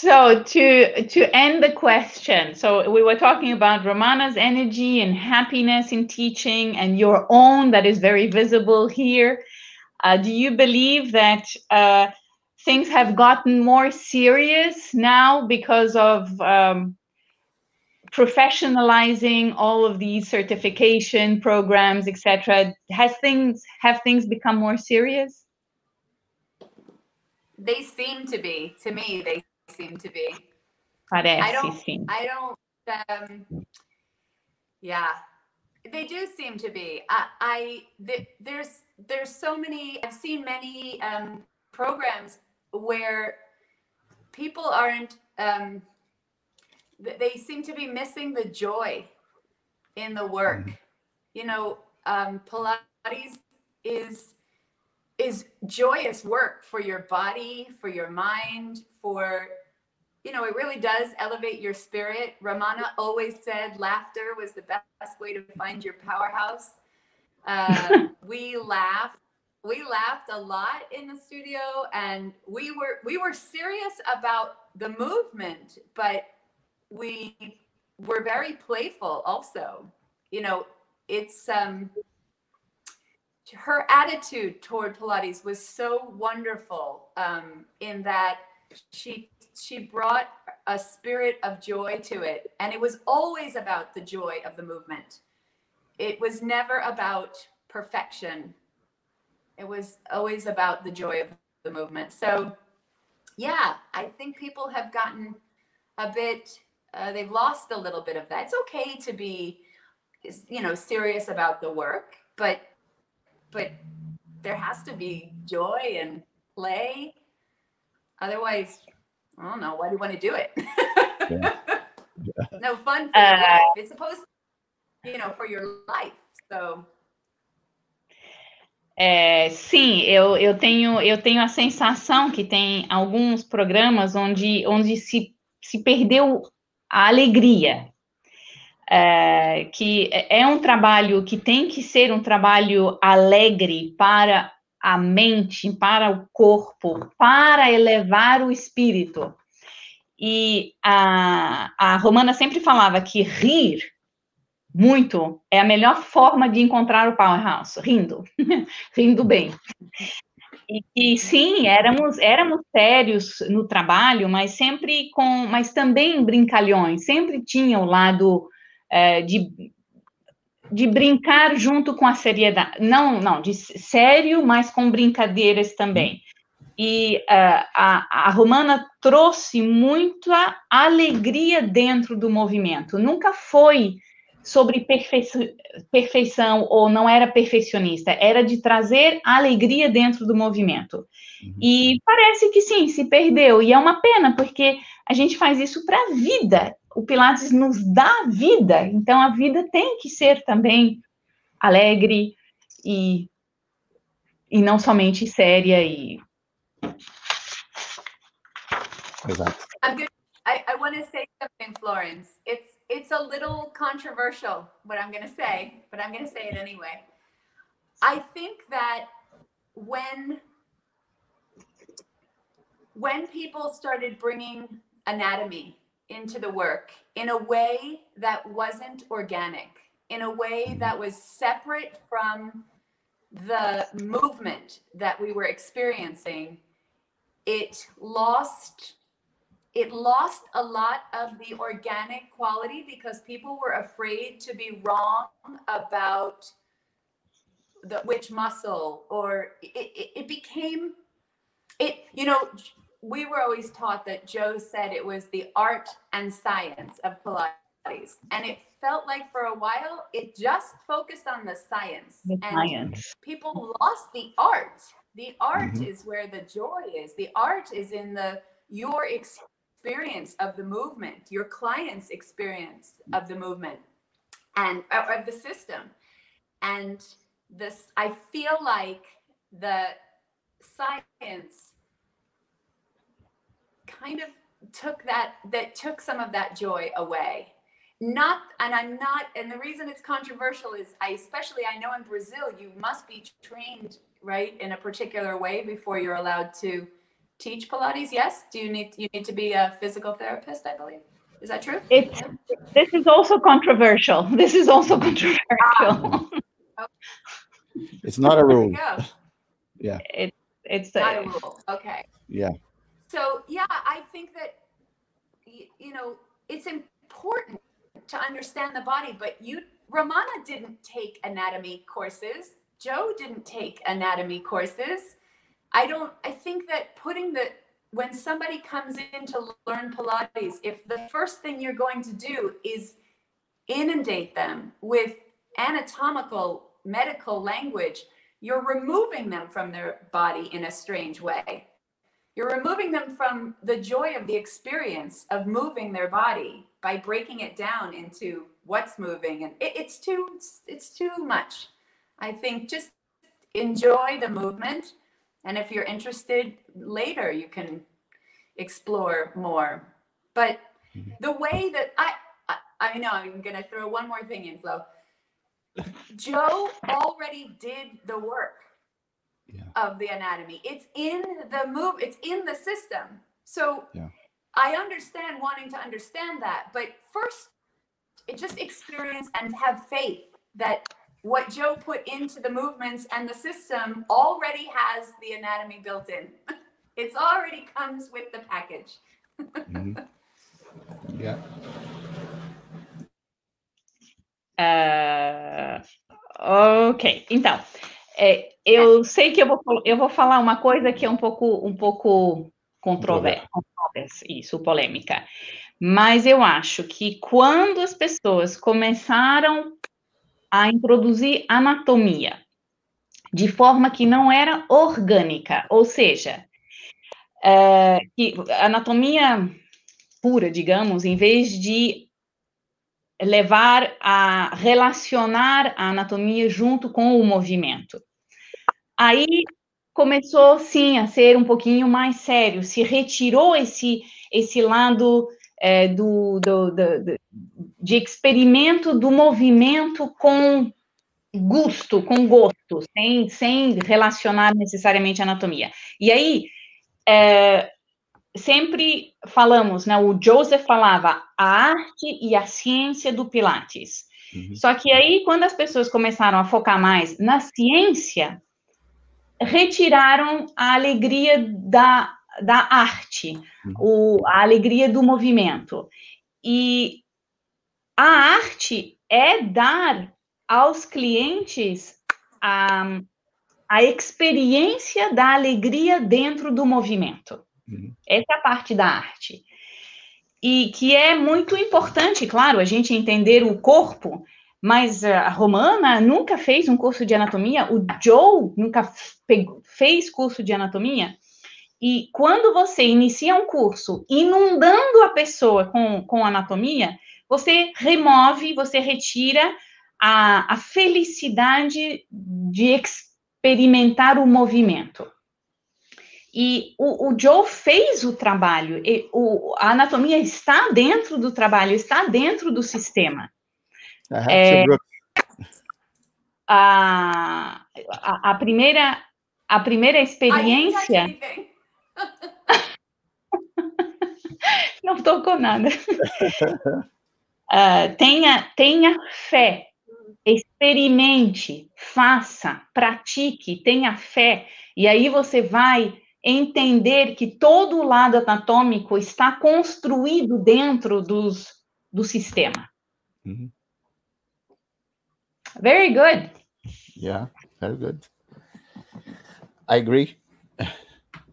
So to to end the question, so we were talking about Romana's energy and happiness in teaching, and your own that is very visible here. Uh, do you believe that uh, things have gotten more serious now because of um, professionalizing all of these certification programs, etc.? Has things have things become more serious? They seem to be. To me, they seem to be. Parece, don't- sim. I don't. Um, yeah, they do seem to be. I, I th- there's there's so many. I've seen many um, programs where people aren't. Um, they seem to be missing the joy in the work. You know, um, Pilates is is joyous work for your body, for your mind, for you know, it really does elevate your spirit. Ramana always said laughter was the best way to find your powerhouse. Uh, [LAUGHS] we laughed. We laughed a lot in the studio, and we were we were serious about the movement, but we were very playful also. You know, it's um her attitude toward Pilates was so wonderful um, in that she she brought a spirit of joy to it. And it was always about the joy of the movement. It was never about perfection. It was always about the joy of the movement. So yeah i think people have gotten a bit uh, they've lost a little bit of that. It's okay to be you know serious about the work but but there has to be joy and play. Otherwise i don't know why do you want to do it? [LAUGHS] No fun for your Uh, life. It's supposed you know for your life so. É, sim, eu, eu, tenho, eu tenho a sensação que tem alguns programas onde, onde se, se perdeu a alegria. É, que é um trabalho que tem que ser um trabalho alegre para a mente, para o corpo, para elevar o espírito. E a, a Romana sempre falava que rir muito é a melhor forma de encontrar o powerhouse, rindo, [LAUGHS] rindo bem. E, e, sim, éramos éramos sérios no trabalho, mas sempre com, mas também brincalhões, sempre tinha o lado é, de de brincar junto com a seriedade, não, não, de sério, mas com brincadeiras também. E uh, a, a Romana trouxe muita alegria dentro do movimento. Nunca foi sobre perfeição ou não era perfeccionista, era de trazer alegria dentro do movimento. Uhum. E parece que sim, se perdeu. E é uma pena, porque a gente faz isso para a vida. O Pilates nos dá vida, então a vida tem que ser também alegre e, e não somente séria e. Exato. I, I want to say something, Florence. It's it's a little controversial what I'm going to say, but I'm going to say it anyway. I think that when when people started bringing anatomy into the work in a way that wasn't organic, in a way that was separate from the movement that we were experiencing, it lost it lost a lot of the organic quality because people were afraid to be wrong about the which muscle or it, it, it, became it you know we were always taught that joe said it was the art and science of pilates and it felt like for a while it just focused on the science the and science. people lost the art the art Mhm. is where the joy is the art is in the your experience experience of the movement, your client's experience of the movement and uh, of the system. And this, I feel like the science kind of took that, that took some of that joy away. Not, and I'm not, and the reason it's controversial is I, especially I know in Brazil, you must be trained, right, in a particular way before you're allowed to teach Pilates? Yes. Do you need you need to be a physical therapist? I believe. Is that true? It's this is also controversial. This is also controversial. [LAUGHS] It's not a rule. you go. [LAUGHS] Yeah. It, it's Not a uh, rule. Okay. Yeah. So yeah, I think that you know it's important to understand the body, but you Ramana didn't take anatomy courses. Joe didn't take anatomy courses. I don't I think that putting the when somebody comes in to learn Pilates, if the first thing you're going to do is inundate them with anatomical medical language, you're removing them from their body in a strange way. You're removing them from the joy of the experience of moving their body by breaking it down into what's moving and it, it's too it's, it's too much. I think just enjoy the movement and if you're interested later you can explore more. But Mhm. the way that I I, I know I'm gonna throw one more thing in, Flo. [LAUGHS] Joe already did the work Yeah. of the anatomy. It's in the move, it's in the system. So Yeah. I understand wanting to understand that, but first it just experience and have faith that what Joe put into the movements and the system already has the anatomy built in. [LAUGHS] It's already comes with the package. Mhm. Yeah. Ah, ok, então, é, eu sei que eu vou, eu vou falar uma coisa que é um pouco, um pouco controversa, isso, polêmica. Mas eu acho que quando as pessoas começaram a introduzir anatomia de forma que não era orgânica, ou seja, é, que anatomia pura, digamos, em vez de levar a relacionar a anatomia junto com o movimento. Aí começou sim a ser um pouquinho mais sério, se retirou esse esse lado é, do, do, do, do- de experimento do movimento com gosto, com gosto, sem, sem relacionar necessariamente a anatomia. E aí é, sempre falamos, né? O Joseph falava a arte e a ciência do Pilates. Uhum. Só que aí, quando as pessoas começaram a focar mais na ciência, retiraram a alegria da, da arte, o, a alegria do movimento. E a arte é dar aos clientes a, a experiência da alegria dentro do movimento. Uhum. Essa é a parte da arte. e que é muito importante, claro, a gente entender o corpo, mas a Romana nunca fez um curso de anatomia, o Joe nunca fez curso de anatomia. E quando você inicia um curso inundando a pessoa com, com anatomia, você remove, você retira a, a felicidade de experimentar o movimento. E o, o, Joe fez o trabalho, o, a anatomia está dentro do trabalho, está dentro do sistema. É, a, a, a, primeira, a primeira experiência. [LAUGHS] Não tocou nada. [LAUGHS] Uh, tenha, tenha fé, experimente, faça, pratique, tenha fé, e aí você vai entender que todo o lado anatômico está construído dentro dos, do sistema. Uhum. Very good. Yeah, very good. I agree. [LAUGHS]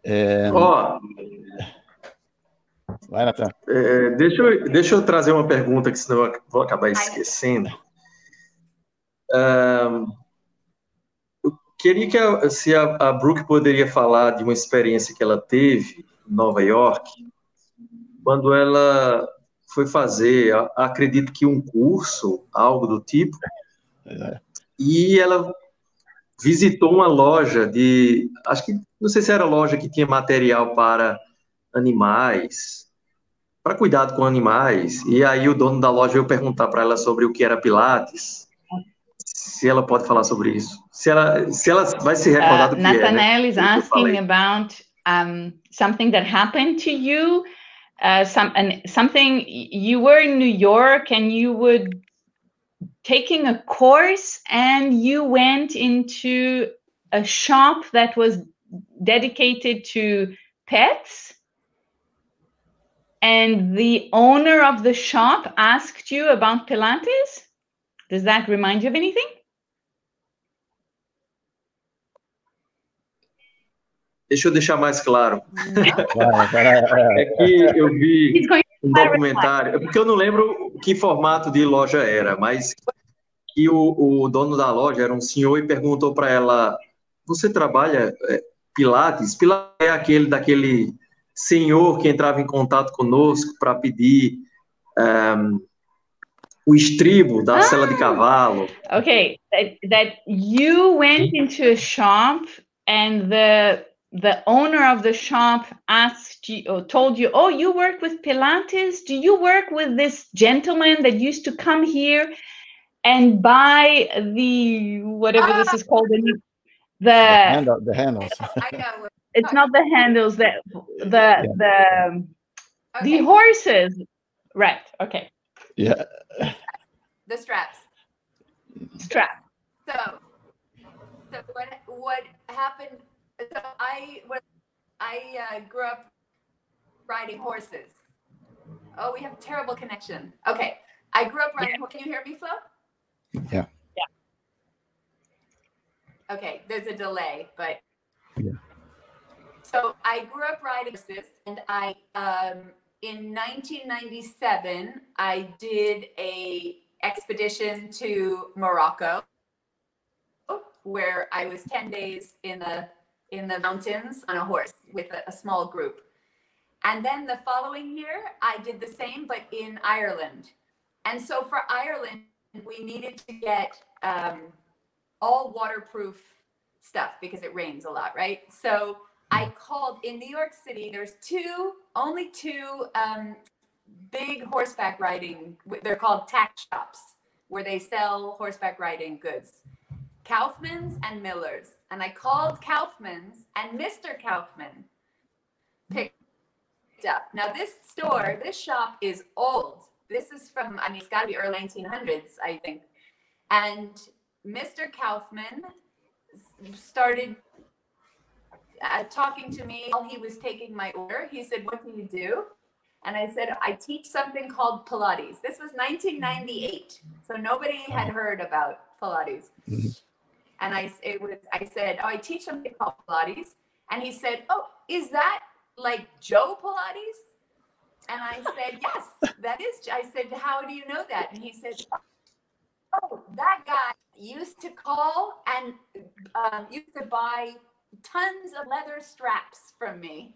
É... Oh, Vai, Natan. É, deixa, eu, deixa eu trazer uma pergunta que senão eu vou acabar esquecendo. Um, eu queria que a, se a, a Brooke poderia falar de uma experiência que ela teve em Nova York, quando ela foi fazer, acredito que um curso, algo do tipo, é. e ela visitou uma loja de, acho que, não sei se era loja que tinha material para animais, para cuidado com animais. E aí o dono da loja veio perguntar para ela sobre o que era Pilates. Se ela pode falar sobre isso. Se ela, se ela vai se recordar uh, do que Nathaniel é, né? is asking about um, something that happened to you. Uh, some, and something you were in New York and you were taking a course and you went into a shop that was dedicated to pets and the owner of the shop asked you about Pilates? Does that remind you of anything? Deixa eu deixar mais claro. é que eu vi um documentário, é porque eu não lembro que formato de loja era, mas que o, o dono da loja era um senhor e perguntou para ela: Você trabalha é, Pilates? Pilates é aquele daquele senhor que entrava em contato conosco para pedir um, o estribo da ah, sela de cavalo. Okay, that, that you went into a shop and the the owner of the shop asked you or told you, "Oh, you work with Pilates? Do you work with this gentleman that used to come here and buy the whatever ah, this is called the the, the, handle, the handles?" I know it's not the handles that the yeah. the okay. the horses right okay. Yeah. The straps. Strap so so what what happened so i was i uh, grew up riding horses. Oh we have terrible connection. Okay. I grew up riding yeah. can you hear me flo? Yeah. Yeah. Okay there's a delay but yeah so I grew up riding horses, and I um, in 1997 I did a expedition to Morocco, where I was 10 days in the in the mountains on a horse with a, a small group. And then the following year, I did the same, but in Ireland. And so for Ireland, we needed to get um, all waterproof stuff because it rains a lot, right? So I called in New York City. There's two, only two um, big horseback riding. They're called tack shops where they sell horseback riding goods. Kaufman's and Miller's. And I called Kaufman's, and Mr. Kaufman picked up. Now this store, this shop is old. This is from, I mean, it's got to be early 1900s, I think. And Mr. Kaufman started uh, talking to me while he was taking my order. He said, What do you do? And I said, I teach something called Pilates. This was 1998. So nobody had heard about Pilates. Mm-hmm. And I, it was, I said, Oh, I teach something called Pilates. And he said, Oh, is that like Joe Pilates? And I said, [LAUGHS] Yes, that is. I said, How do you know that? And he said, Oh, that guy used to call and um, used to buy tons of leather straps from me,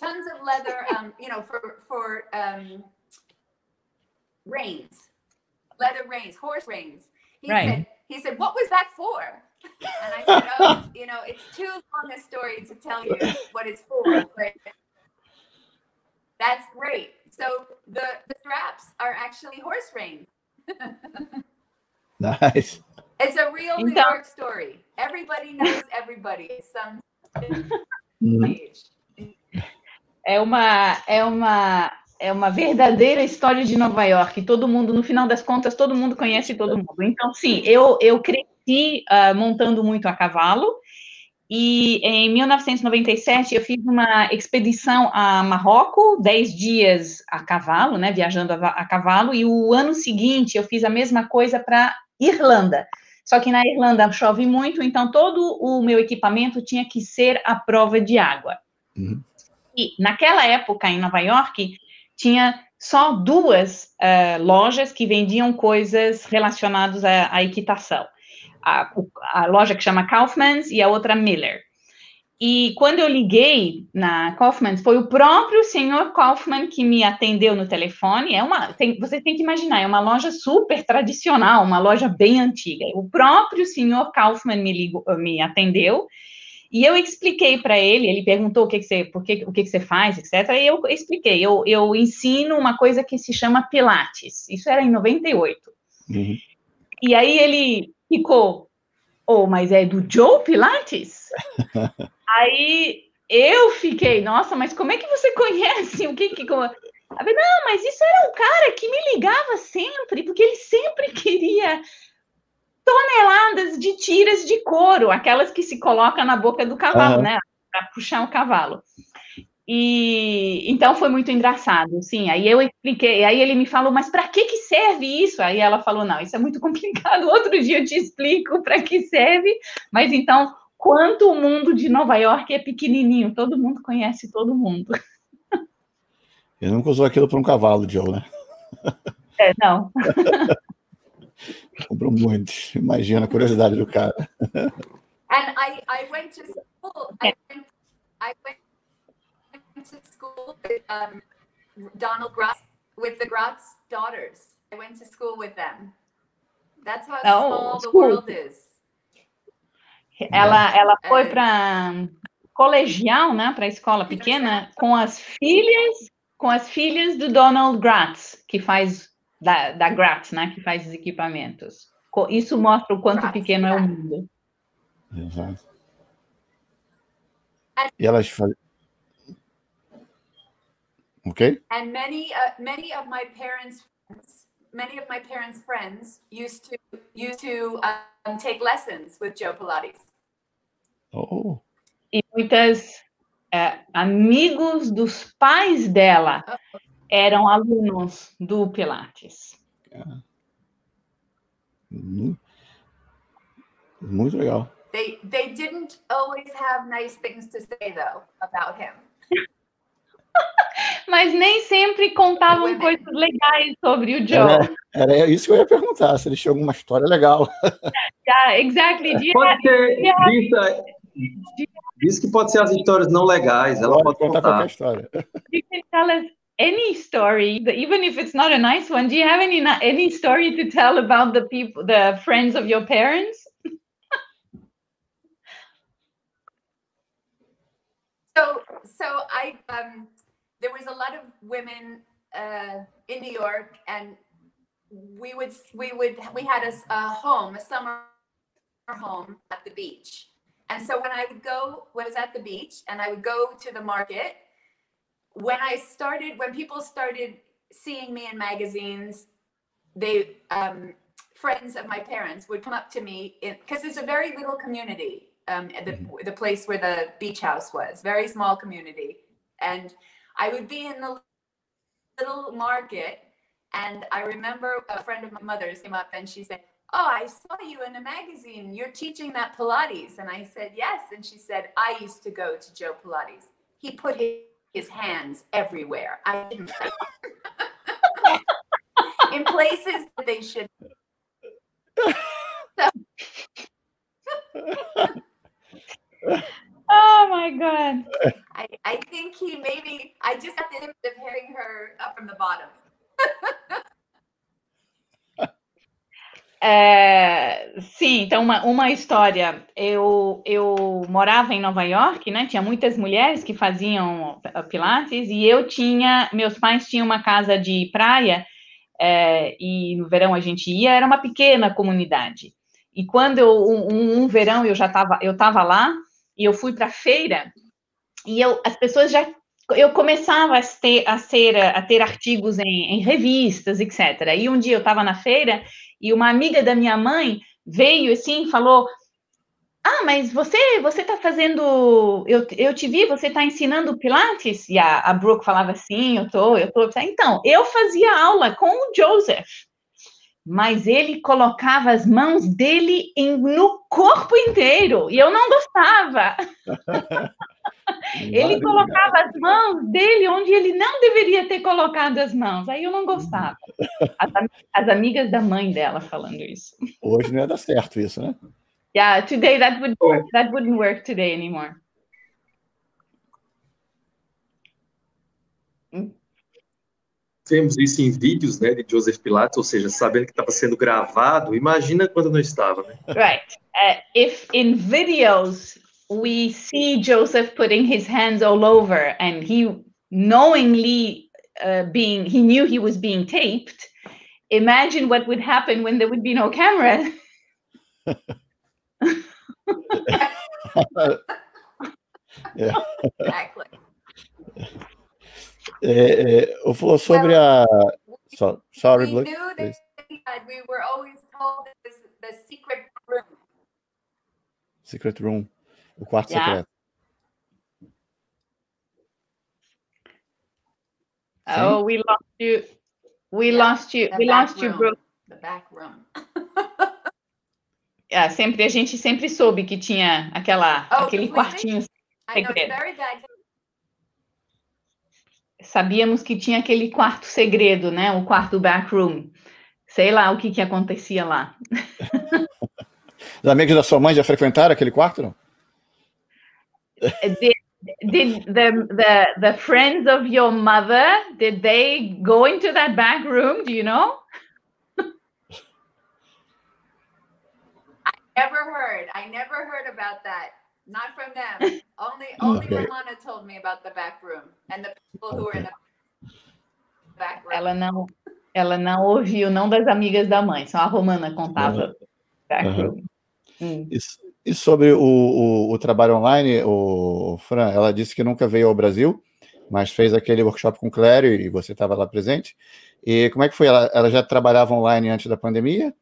tons of leather, [LAUGHS] um, you know, for for um, reins, leather reins, horse reins. He Right. said, he said, what was that for? And I said, oh, [LAUGHS] you know, it's too long a story to tell you [LAUGHS] what it's for, but that's great. So the, the straps are actually horse reins. Nice. It's a real New York story. Everybody knows everybody some age. É uma, é uma, é uma verdadeira história de Nova York. Todo mundo, no final das contas, todo mundo conhece todo mundo. Então, sim, eu, eu cresci ah, montando muito a cavalo. E em 1997 eu fiz uma expedição a Marrocos, 10 dias a cavalo, né, viajando a, a cavalo, e o ano seguinte eu fiz a mesma coisa para Irlanda. Só que na Irlanda chove muito, então todo o meu equipamento tinha que ser à prova de água. Uhum. E naquela época, em Nova York, tinha só duas eh, lojas que vendiam coisas relacionadas à, à equitação. A, a loja que chama Kaufman's e a outra Miller. E quando eu liguei na Kaufman's, foi o próprio senhor Kaufman que me atendeu no telefone. É uma, tem- você tem que imaginar, é uma loja super tradicional, uma loja bem antiga. O próprio senhor Kaufman me, ligou, me atendeu e eu expliquei para ele, ele perguntou o que, que você, por que, o que, que você faz, etc. E eu expliquei, eu, eu ensino uma coisa que se chama Pilates. Isso era em 98. Uhum. E aí ele ficou, oh, mas é do Joe Pilates? [LAUGHS] aí eu fiquei, nossa, mas como é que você conhece? O que que. não, mas isso era um cara que me ligava sempre, porque ele sempre [LAUGHS] queria toneladas de tiras de couro, aquelas que se coloca na boca do cavalo, Aham. né? Para puxar o cavalo. E então foi muito engraçado, sim. Aí eu expliquei, aí ele me falou, mas para que que serve isso? Aí ela falou, não, isso é muito [LAUGHS] complicado. Outro dia eu te explico para que serve. Mas então, quanto o mundo de Nova York é pequenininho, todo mundo conhece todo mundo. [LAUGHS] Ele nunca usou aquilo para um cavalo, Joe, né? É, não. [LAUGHS] Comprou muitos. Imagina a curiosidade do cara. And I, I went to school. I went, I went to school with um, Donald Gratz, with the Gratz daughters. I went to school with them. That's how Oh, small the school. world is. Ela, ela foi É. para colegial, né, para escola pequena, com as filhas, com as filhas do Donald Gratz, que faz da, da Gratz, né, que faz os equipamentos. Isso mostra o quanto Gratz, pequeno é o mundo. Exato. E elas. Ok? And many, uh, many of my parents' friends, many of my parents' friends used to used to um, take lessons with Joe Pilates. Oh, E muitas é, amigos dos pais dela eram alunos do Pilates. mu- muito legal. They they didn't always have nice things to say though about him. Mas nem sempre contavam Women. coisas legais sobre o Joe. Era, era isso que eu ia perguntar, se eles tinham alguma história legal. Yeah, [LAUGHS] exactly. Do you Pode ser. Diz, é, diz que pode ser as histórias não legais, ela Pode pode contar contar. qualquer história. [LAUGHS] you can tell us any story, even if it's not a nice one. Do you have any any story to tell about the people, the friends of your parents? [LAUGHS] So so I um there was a lot of women uh, in New York and we would we would we had a home a summer home at the beach. And so when I would go when I was at the beach and I would go to the market when I started when people started seeing me in magazines they um, friends of my parents would come up to me because it's a very little community um, at the, the place where the beach house was very small community. And i would be in the little market and i remember a friend of my mother's came up and she said oh i saw you in a magazine you're teaching that pilates and i said yes and she said i used to go to joe pilates he put his his hands everywhere. I didn't. [LAUGHS] in places that they should. [LAUGHS] [LAUGHS] Oh my God. I, I think he maybe. I just got the image of hearing her up from the bottom. [LAUGHS] É, sim, então uma, uma história. Eu, eu morava em Nova York, né? Tinha muitas mulheres que faziam uh, pilates e eu tinha, meus pais tinham uma casa de praia é, e no verão a gente ia. Era uma pequena comunidade. E quando eu, um, um verão eu já estava, eu estava lá e eu fui para a feira e eu, as pessoas já eu começava a ter, a, ser, a ter artigos em, em revistas, etc. E um dia eu estava na feira e uma amiga da minha mãe veio assim e falou: Ah, mas você você está fazendo. Eu, eu te vi, você está ensinando Pilates? E a, a Brooke falava assim: Eu tô, eu tô. Então, eu fazia aula com o Joseph, mas ele colocava as mãos dele em, no corpo inteiro e eu não gostava. [LAUGHS] Ele colocava as mãos dele onde ele não deveria ter colocado as mãos. Aí eu não gostava. [LAUGHS] As, as amigas da mãe dela falando isso. Hoje não ia dar certo isso, né? Yeah, today that would that wouldn't work today anymore. Vemos isso em vídeos, né, de Joseph Pilates, ou seja, sabendo que estava sendo gravado. Imagina quando não estava, né? Right. Uh, if in videos we see Joseph putting his hands all over and he knowingly uh, being, he knew he was being taped. Imagine what would happen when there would be no camera. É, [LAUGHS] [LAUGHS] Exactly. [LAUGHS] é, é, eu vou sobre a. So, sorry, we Blake. we were always told the secret room. Secret Room. O quarto Yeah. secreto. Oh, we lost you. We Yeah, lost you. We lost you, room. Brooke. The back room. [LAUGHS] É, sempre a gente sempre soube que tinha aquela Oh, aquele quartinho. I know it's very bad. Sabíamos que tinha aquele quarto segredo, né? O quarto backroom. Sei lá o que que acontecia lá. Os amigos da sua mãe já frequentaram aquele quarto, não? Did, did the the the friends of your mother did they go into that back room? Do you know? Never heard. I never heard about that. Not from them. only [LAUGHS] only Okay. Ramona told me about the back room and the people who were in the back room. Ela não ela não ouviu não das amigas da mãe. Só a Romana contava room. Hum. E, e sobre o, o, o trabalho online, o Fran, ela disse que nunca veio ao Brasil, mas fez aquele workshop com o Clério e você estava lá presente. E como é que foi? Ela, ela já trabalhava online antes da pandemia?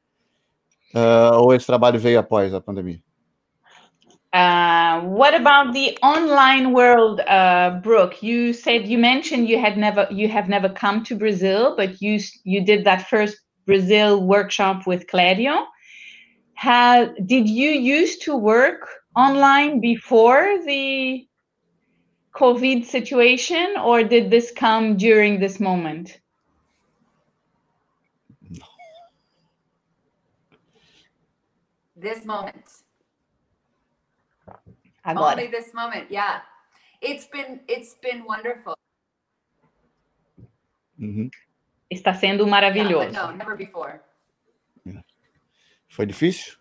Ah, ou esse trabalho veio após a pandemia? Uh, what about the online world, uh, Brooke? You said you mentioned you had never you have never come to Brazil, but you you did that first Brazil workshop with Claudio. Have did you used to work online before the COVID situation, or did this come during this moment? This moment. Agora. Only this moment. Yeah. It's been it's been wonderful. Uhum. Está sendo Yeah, maravilhoso. but no, never before. Foi difícil?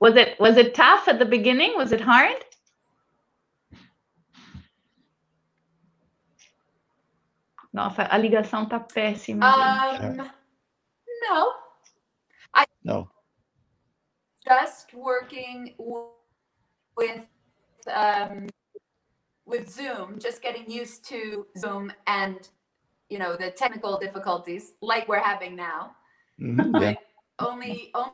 Was it was it tough at the beginning? Was it hard? Nossa, a ligação tá péssima. Um no. Não. just working with um, with Zoom, just getting used to Zoom and you know the technical difficulties like we're having now. But é. only only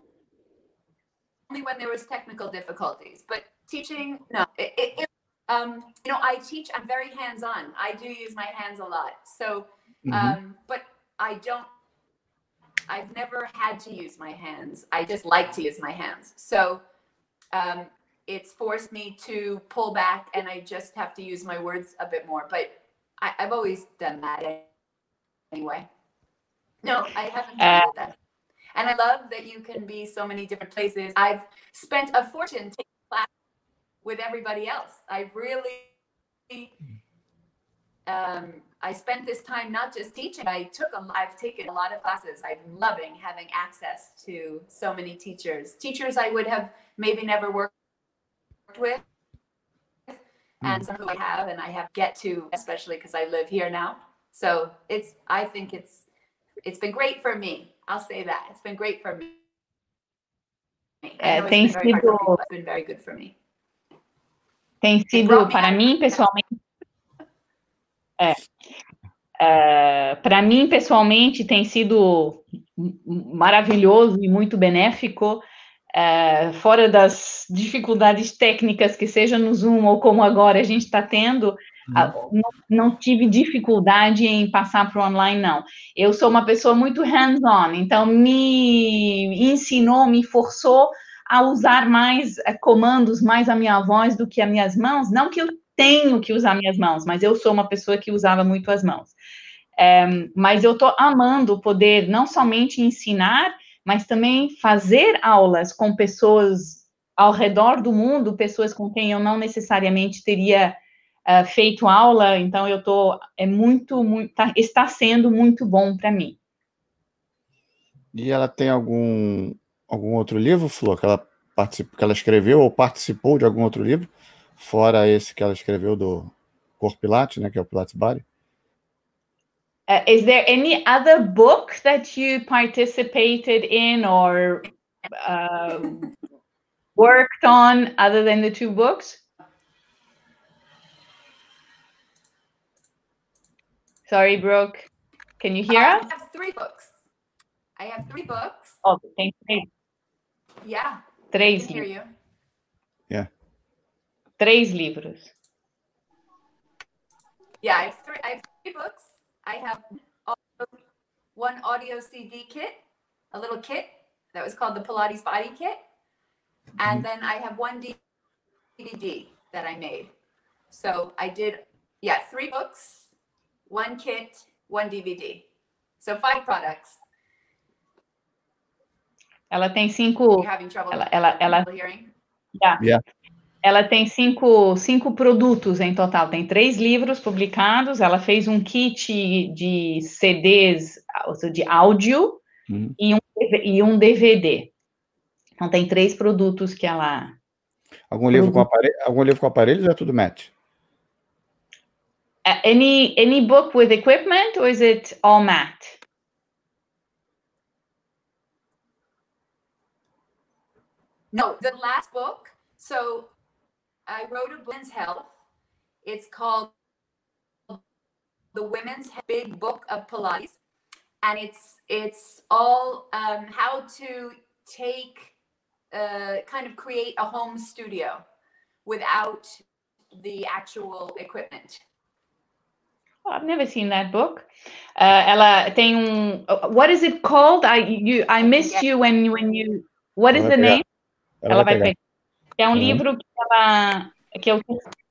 only when there was technical difficulties. But teaching, no. It, it, it- um, you know, I teach. I'm very hands-on. I do use my hands a lot. So, Uhum. um, but I don't. I've never had to use my hands. I just like to use my hands. So, um, it's forced me to pull back and I just have to use my words a bit more. But I, I've always done that anyway. No, I haven't done Uh, that. And I love that you can be so many different places. I've spent a fortune taking class with everybody else. I really, um, I spent this time not just teaching. I took a, I've taken a lot of classes. I'm loving having access to so many teachers. Teachers I would have maybe never worked with, and some who I have, and I have get to, especially because I live here now. So it's, I think it's, it's been great for me. I'll say that it's been great for me. É, tem sido- people, been very good for me. Tem sido, para mim, pessoalmente. [LAUGHS] É, é, para mim, pessoalmente, tem sido maravilhoso e muito benéfico, é, fora das dificuldades técnicas que seja no Zoom ou como agora a gente está tendo, a- não, não tive dificuldade em passar para o online, não. Eu sou uma pessoa muito hands-on, então me ensinou, me forçou a usar mais eh, comandos, mais a minha voz do que as minhas mãos. Não que eu tenho que usar minhas mãos, mas eu sou uma pessoa que usava muito as mãos. Eh, mas eu estou amando poder não somente ensinar, mas também fazer aulas com pessoas ao redor do mundo, pessoas com quem eu não necessariamente teria eh, feito aula. Então eu tô é muito, muito tá- está sendo muito bom para mim. E ela tem algum algum outro livro, Flor, que ela que ela escreveu ou participou de algum outro livro, fora esse que ela escreveu do Corpo Pilates, né, que é o Pilates Body? Uh, is there any other book that you participated in or uh, worked on other than the two books? Sorry, Brooke. Can you hear I us? have three books. I have three books. Oh, tem três, Yeah, I três, can hear livros, you. três livros. Yeah, I have three. I have three books. I have audio- one audio CD kit, a little kit that was called the Pilates Body Kit, and then I have one DVD that I made. So I did, yeah, three books, one kit, one DVD. So five products. Ela tem cinco, You're having trouble ela, ela, ela hearing? Ela tem cinco, cinco produtos em total. Tem três livros publicados. Ela fez um kit de CDs, ou seja, de áudio Uhum. e, um, e um DVD. Então, tem três produtos que ela. Algum livro com aparelho, algum livro com aparelhos ou é tudo match? Uh, any, any book with equipment or is it all mat? No, the last book. So I wrote a women's health. It's called the Women's Big Book of Pilates, and it's it's all um, how to take uh, kind of create a home studio without the actual equipment. I've never seen that book. Uh, ela tem um. uh, What is it called? I you I missed you when when you. What is Ela the vai pegar. name? Ela, Ela vai vai pegar. pegar. É um Uhum. livro que ela que eu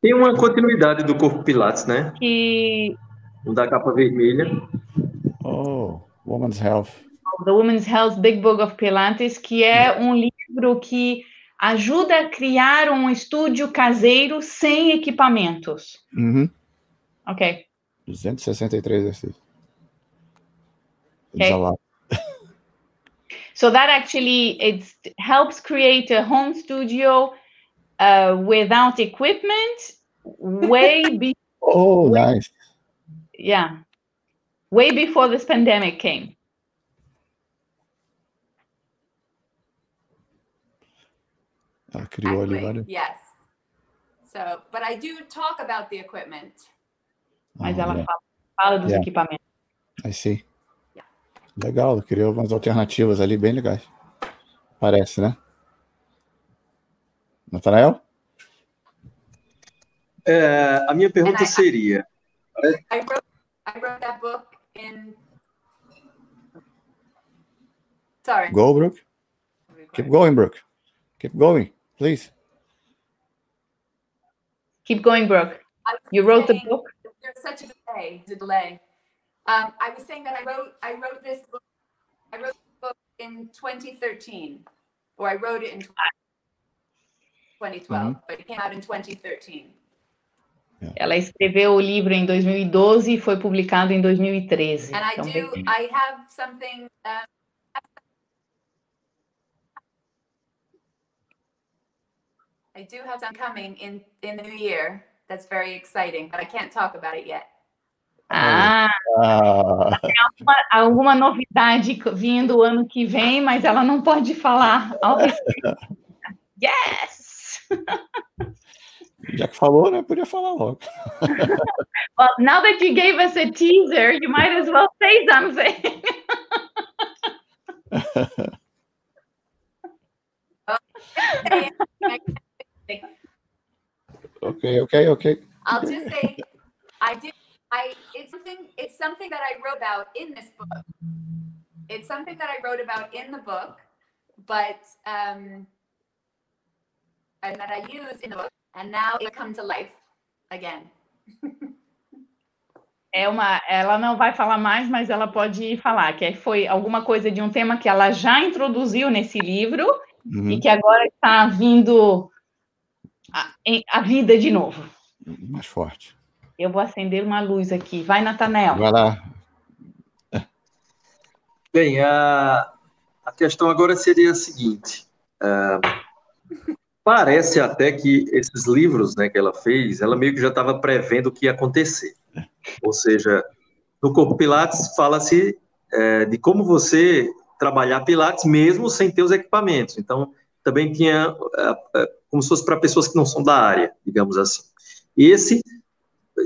Tem uma continuidade do Corpo Pilates, né? que O da capa vermelha. Oh, Woman's Health. The Women's Health Big Book of Pilates, que é um livro que ajuda a criar um estúdio caseiro sem equipamentos. Uhum. Ok. 263 exercícios. Ok. Diz lá. So that actually it helps create a home studio uh, without equipment, [LAUGHS] way before. Oh, nice. yeah, way before this pandemic came. Ela criou ali Exactly. vários. Yes. So, but I do talk about the equipment. Mas Ah, ela yeah. fala, fala dos equipamentos. I see. Legal, criou umas alternativas ali bem legais. Parece, né? Natanael? É, a minha pergunta And I- seria: I wrote I wrote that book in Sorry. Go, Brooke. Keep going, Brooke. Keep going, please. Keep going, Brooke. You wrote the book. There's such a delay. A delay. Um, I was saying that I wrote I wrote this book. I wrote the book in 2013, or I wrote it in 2012, mm-hmm. but it came out in 2013. Ela escreveu o livro em 2012 e foi publicado em 2013. And I então, do. I have something. Um, I do have something coming in in the new year. That's very exciting, but I can't talk about it yet. Ah, ah. Tem alguma, alguma novidade vindo o ano que vem, mas ela não pode falar. [LAUGHS] yes! [LAUGHS] Já que falou, né? Podia falar logo. [LAUGHS] well, now that you gave us a teaser, you might as well say something. okay, okay, okay. I'll just say, I did. I it's something. It's something that I wrote about in this book. It's something that I wrote about in the book, but um, and that I use in the book, and now it come to life again. [LAUGHS] É uma, ela não vai falar mais, mas ela pode falar que foi alguma coisa de um tema que ela já introduziu nesse livro uhum. e que agora está vindo a, a, vida de novo. Mais forte. Eu vou acender uma luz aqui. Vai, Natanel. Vai lá. Bem, a, a questão agora seria a seguinte. Uh, parece até que esses livros né, que ela fez, ela meio que já estava prevendo o que ia acontecer. Ou seja, no Corpo Pilates fala-se é, de como você trabalhar Pilates mesmo sem ter os equipamentos. Então, também tinha é, é, como se fosse para pessoas que não são da área, digamos assim. Esse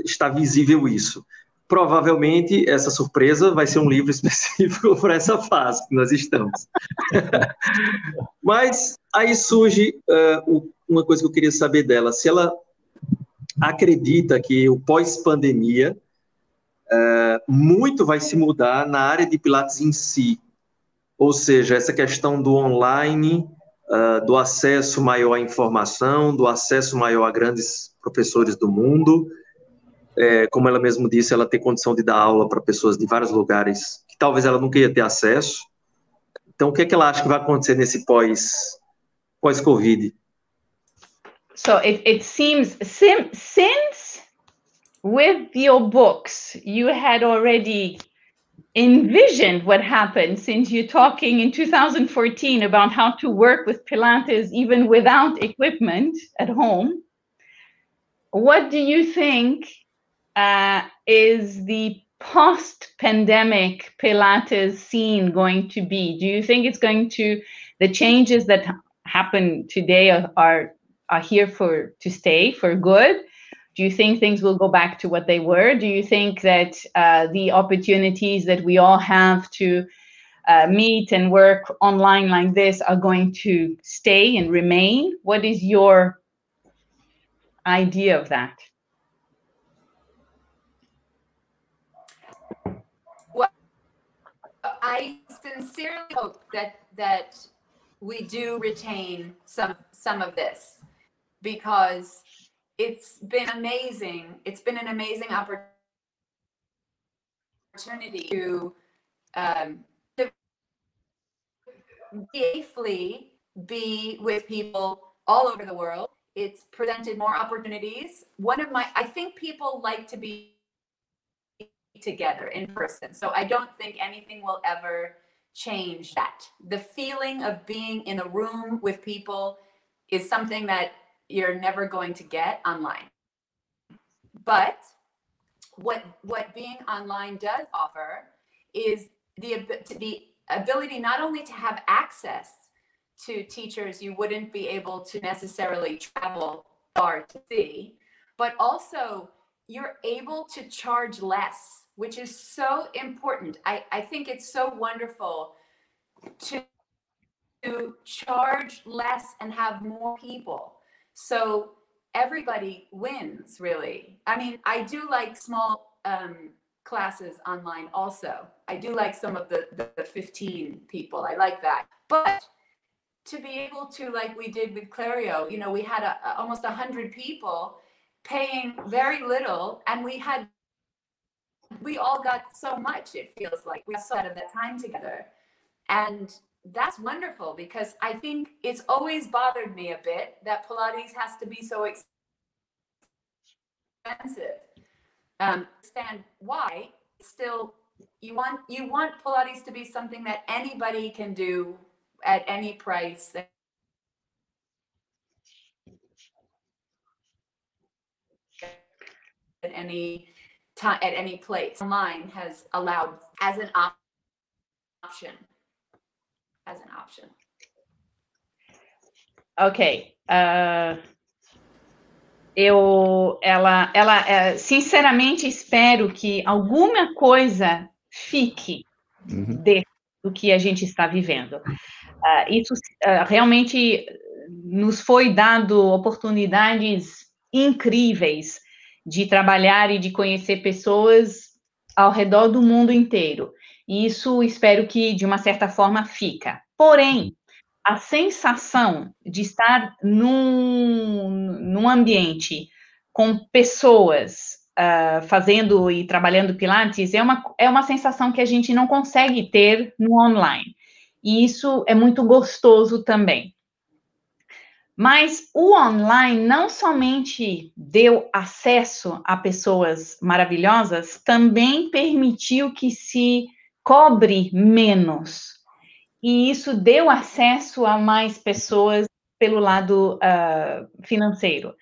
está visível isso. Provavelmente essa surpresa vai ser um livro [LAUGHS] específico para essa fase que nós estamos. [LAUGHS] Mas aí surge uh, uma coisa que eu queria saber dela: se ela acredita que o pós-pandemia uh, muito vai se mudar na área de Pilates em si, ou seja, essa questão do online, uh, do acesso maior à informação, do acesso maior a grandes professores do mundo, é, como ela mesmo disse, ela tem condição de dar aula para pessoas de vários lugares que talvez ela nunca ia ter acesso. Então, o que é que ela acha que vai acontecer nesse pós pós Covid? So it, it seems sim, since with your books you had already envisioned what happened since you're talking in 2014 about how to work with Pilates even without equipment at home. What do you think uh, is the post pandemic Pilates scene going to be? Do you think it's going to, the changes that happen today are, are, here for to stay for good? Do you think things will go back to what they were? Do you think that uh, the opportunities that we all have to uh, meet and work online like this are going to stay and remain? What is your idea of that? I sincerely hope that that we do retain some some of this because it's been amazing. It's been an amazing opportunity to um, to safely be with people all over the world. It's presented more opportunities. One of my, I think people like to be together in person. So I don't think anything will ever change that. The feeling of being in a room with people is something that you're never going to get online. But what what being online does offer is the the ability not only to have access to teachers you wouldn't be able to necessarily travel far to see, but also you're able to charge less which is so important. I, I think it's so wonderful to, to charge less and have more people. So everybody wins, really. I mean, I do like small um, classes online also. I do like some of the, the, the 15 people. I like that. But to be able to, like we did with Clario, you know, we had a, almost 100 people paying very little and we had we all got so much it feels like. We saw of that time together. And that's wonderful because i think it's always bothered me a bit that pilates has to be so expensive. Um understand why still you want you want pilates to be something that anybody can do at any price at any time at any place online has allowed as an op- option as an option Ok. ah, eu, ela, ela, eh, sinceramente espero que alguma coisa fique Uhum. dentro do que a gente está vivendo. Ah, isso ah, realmente nos foi dado oportunidades incríveis de trabalhar e de conhecer pessoas ao redor do mundo inteiro. E isso espero que de uma certa forma fica. Porém, a sensação de estar num, num ambiente com pessoas ah, fazendo e trabalhando Pilates é uma, é uma sensação que a gente não consegue ter no online. E isso é muito gostoso também. Mas o online não somente deu acesso a pessoas maravilhosas, também permitiu que se cobre menos. E isso deu acesso a mais pessoas pelo lado ah, financeiro.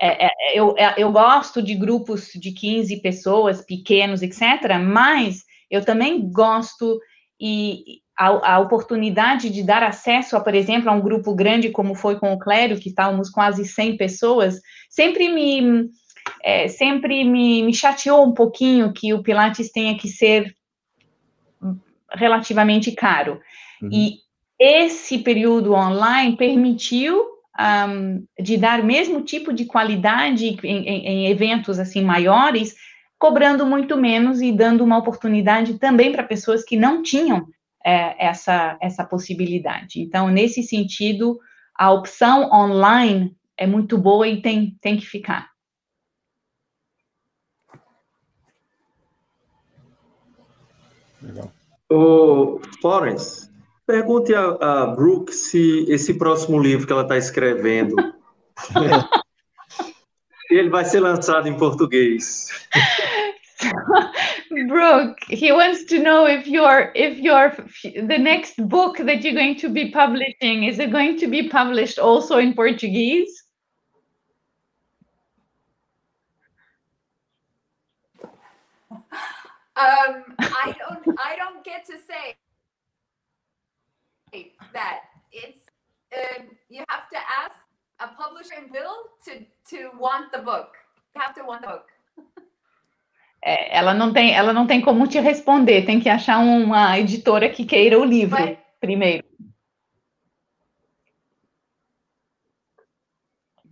É, é, eu, é, eu gosto de grupos de 15 pessoas, pequenos, etc., mas eu também gosto e a, a oportunidade de dar acesso, a, por exemplo, a um grupo grande como foi com o Clério, que estávamos quase 100 pessoas, sempre me é, sempre me, me chateou um pouquinho que o Pilates tenha que ser relativamente caro. Uhum. E esse período online permitiu um, de dar mesmo tipo de qualidade em, em, em eventos assim maiores, cobrando muito menos e dando uma oportunidade também para pessoas que não tinham é, essa, essa possibilidade. Então, nesse sentido, a opção online é muito boa e tem, tem que ficar. Legal. Ô, Florence, pergunte a, a Brooke se esse próximo livro que ela está escrevendo [LAUGHS] ele vai ser lançado em português. [LAUGHS] [LAUGHS] Brooke, he wants to know if your if your the next book that you're going to be publishing is it going to be published also in Portuguese? um i don't i don't get to say that. It's um, you have to ask a publisher in bill to to want the book. You have to want the book É, ela não tem ela não tem como te responder, tem que achar uma editora que queira o livro But- primeiro.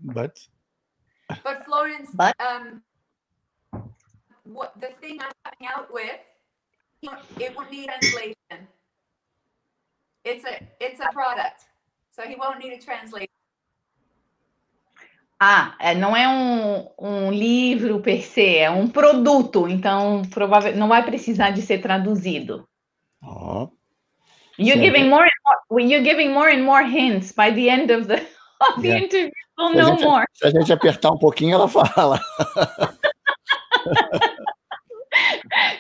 But But Florence, But- um, what the thing I'm coming out with, it won't need translation. It's a it's a product, so he won't need a translation. Ah, é, não é um, um livro per se, é um produto, então provável não vai precisar de ser traduzido. ó, You're giving more and more, you're giving more and more hints by the end of the, of the Yeah. interview. We'll know gente- more. se a gente apertar um pouquinho, ela fala.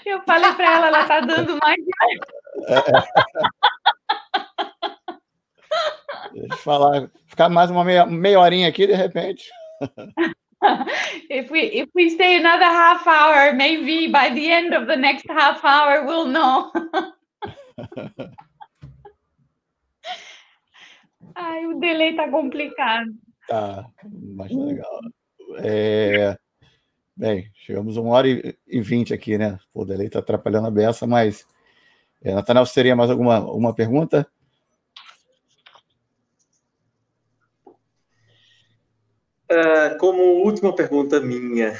Eu falei para ela, ela tá dando mais. Deixa eu falar, ficar mais uma meia, meia horinha aqui, de repente. [LAUGHS] If we if we stay another half hour, maybe by the end of the next half hour, we'll know. [LAUGHS] Ai, o delay tá complicado. Tá, mas tá legal. É, bem, chegamos uma hora e vinte aqui, né? Pô, o delay tá atrapalhando a beça, mas. É, Nathanael, teria mais alguma uma pergunta? Ah, como última pergunta minha,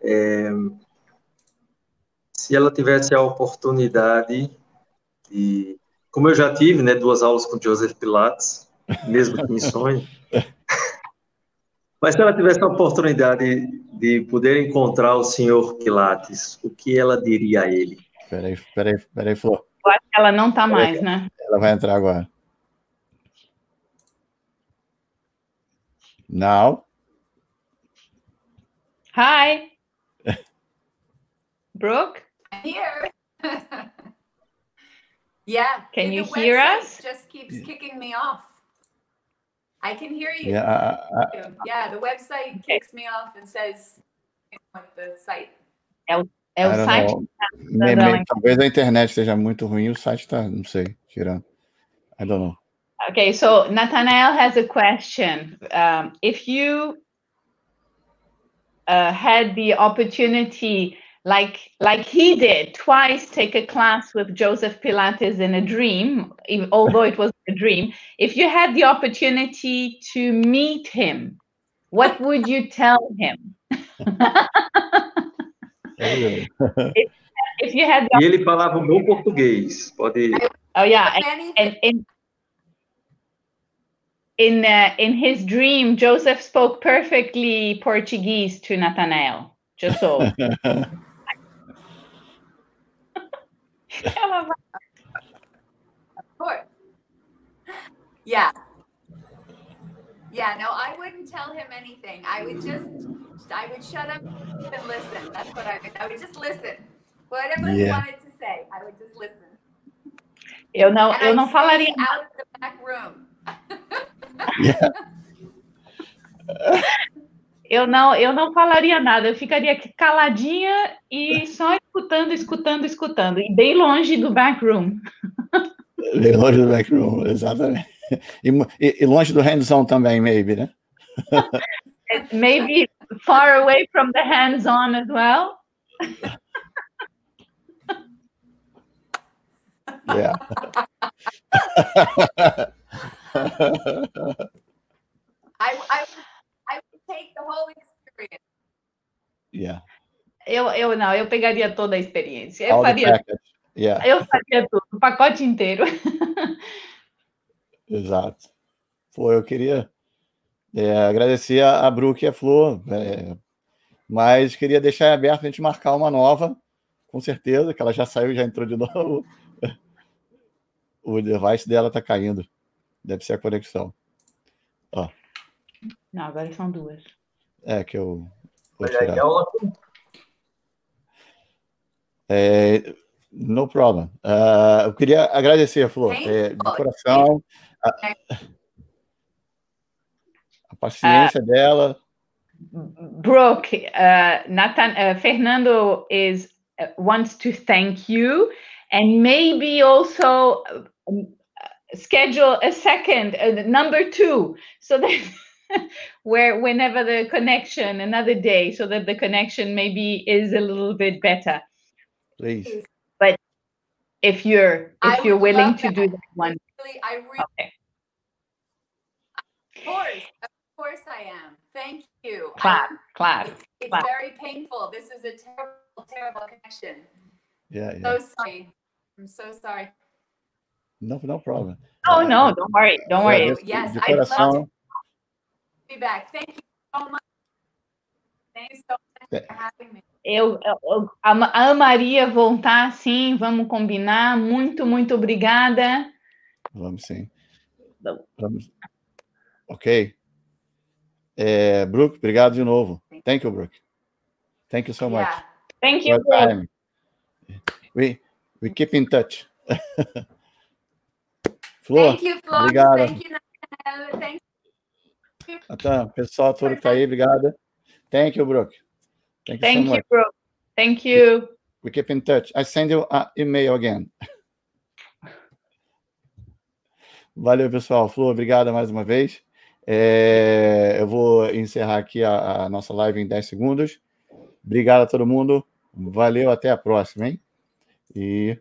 é, se ela tivesse a oportunidade de, como eu já tive, né, duas aulas com Joseph Pilates, mesmo que em sonho, [LAUGHS] Mas se ela tivesse a oportunidade de poder encontrar o senhor Pilates, o que ela diria a ele? Peraí, peraí, peraí, Flor. Eu acho que ela não tá mais, né? Ela vai entrar agora. Now. Hi. [LAUGHS] Brooke? I'm here. [LAUGHS] yeah. Can you hear us? Just keeps kicking me off. I can hear you. Yeah, I- I- Yeah, the website kicks me off and says what the site. É o I don't site. know. Me- me- talvez a internet esteja muito ruim, o site está, não sei, tirando. I don't know. Okay, so Nathanael has a question. Um, if you uh, had the opportunity, like like he did, twice take a class with Joseph Pilates in a dream, ev- although it was a dream. If you had the opportunity to meet him, what would you tell him? if you had the E ele falava um bom português. Pode. oh yeah, and- Anything- and in in uh, in his dream, Joseph spoke perfectly Portuguese to Nathanael. Just so. [LAUGHS] Of course. Yeah. Yeah, no, I wouldn't tell him anything. I would just, I would shut up and listen. That's what I would, I would just listen. Whatever he wanted to say, I would just listen. Eu não, And eu I'd não falaria. stay out of the back room. [LAUGHS] [LAUGHS] Eu não, eu não falaria nada. Eu ficaria caladinha e só escutando, escutando, escutando. E bem longe do back room. [LAUGHS] Bem longe do backroom, exatamente. E, e- e longe do hands-on também, maybe, né? [LAUGHS] Maybe far away from the hands-on as well. Yeah. I, I, I would take the whole experience. yeah. Eu, eu não, eu pegaria toda a experiência. Eu All faria, package. Yeah, eu faria tudo, o pacote inteiro. [LAUGHS] exato. Pô, eu queria é, agradecer a, a Brooke e a Flor, é, mas queria deixar aberto a gente marcar uma nova, com certeza, que ela já saiu, já entrou de novo. [LAUGHS] O device dela tá caindo. Deve ser a conexão. Não, agora são duas. É, que eu Olha aí, tirar. é uma- É, no problem. Ah, eu queria agradecer, Flor, Thank é, you. de coração, a, a paciência dela. Brooke, uh, Nathan, uh, Fernando is uh, wants to thank you, and maybe also um, schedule a second, uh, number two, so that [LAUGHS] where whenever the connection another day, so that the connection maybe is a little bit better. Please. But if you're I if you're willing love to do that. that one, Really, I really, okay. of course, of course I am. Thank you. I- Claro, claro. It's, it's Wow. very painful. This is a terrible, terrible connection. Yeah, yeah. So sorry. I'm so sorry. No, no problem. Oh no, don't worry, don't worry. Agradeço Yes, de I'd love coração. Be back. Thank you so much. Thank you so much for having me. Eu, eu- ama- amaria voltar, sim, vamos combinar. Muito, muito obrigada. Vamos sim. Vamos. Ok. É, Brooke, obrigado de novo. Thank you, Brooke. Thank you so much. Yeah. Thank you. time. We, we keep in touch. [LAUGHS] Flor, Thank you, Florence. obrigado. Thank you. Thank you. Natan, pessoal todo que tá aí, obrigado. Thank you, Brooke. Thank you Thank so you, much. bro. Thank you. We keep in touch. I send you an email again. [LAUGHS] Valeu, pessoal. Flor, obrigado mais uma vez. É, eu vou encerrar aqui a, a nossa live em 10 segundos. Obrigado a todo mundo. Valeu, até a próxima, hein? E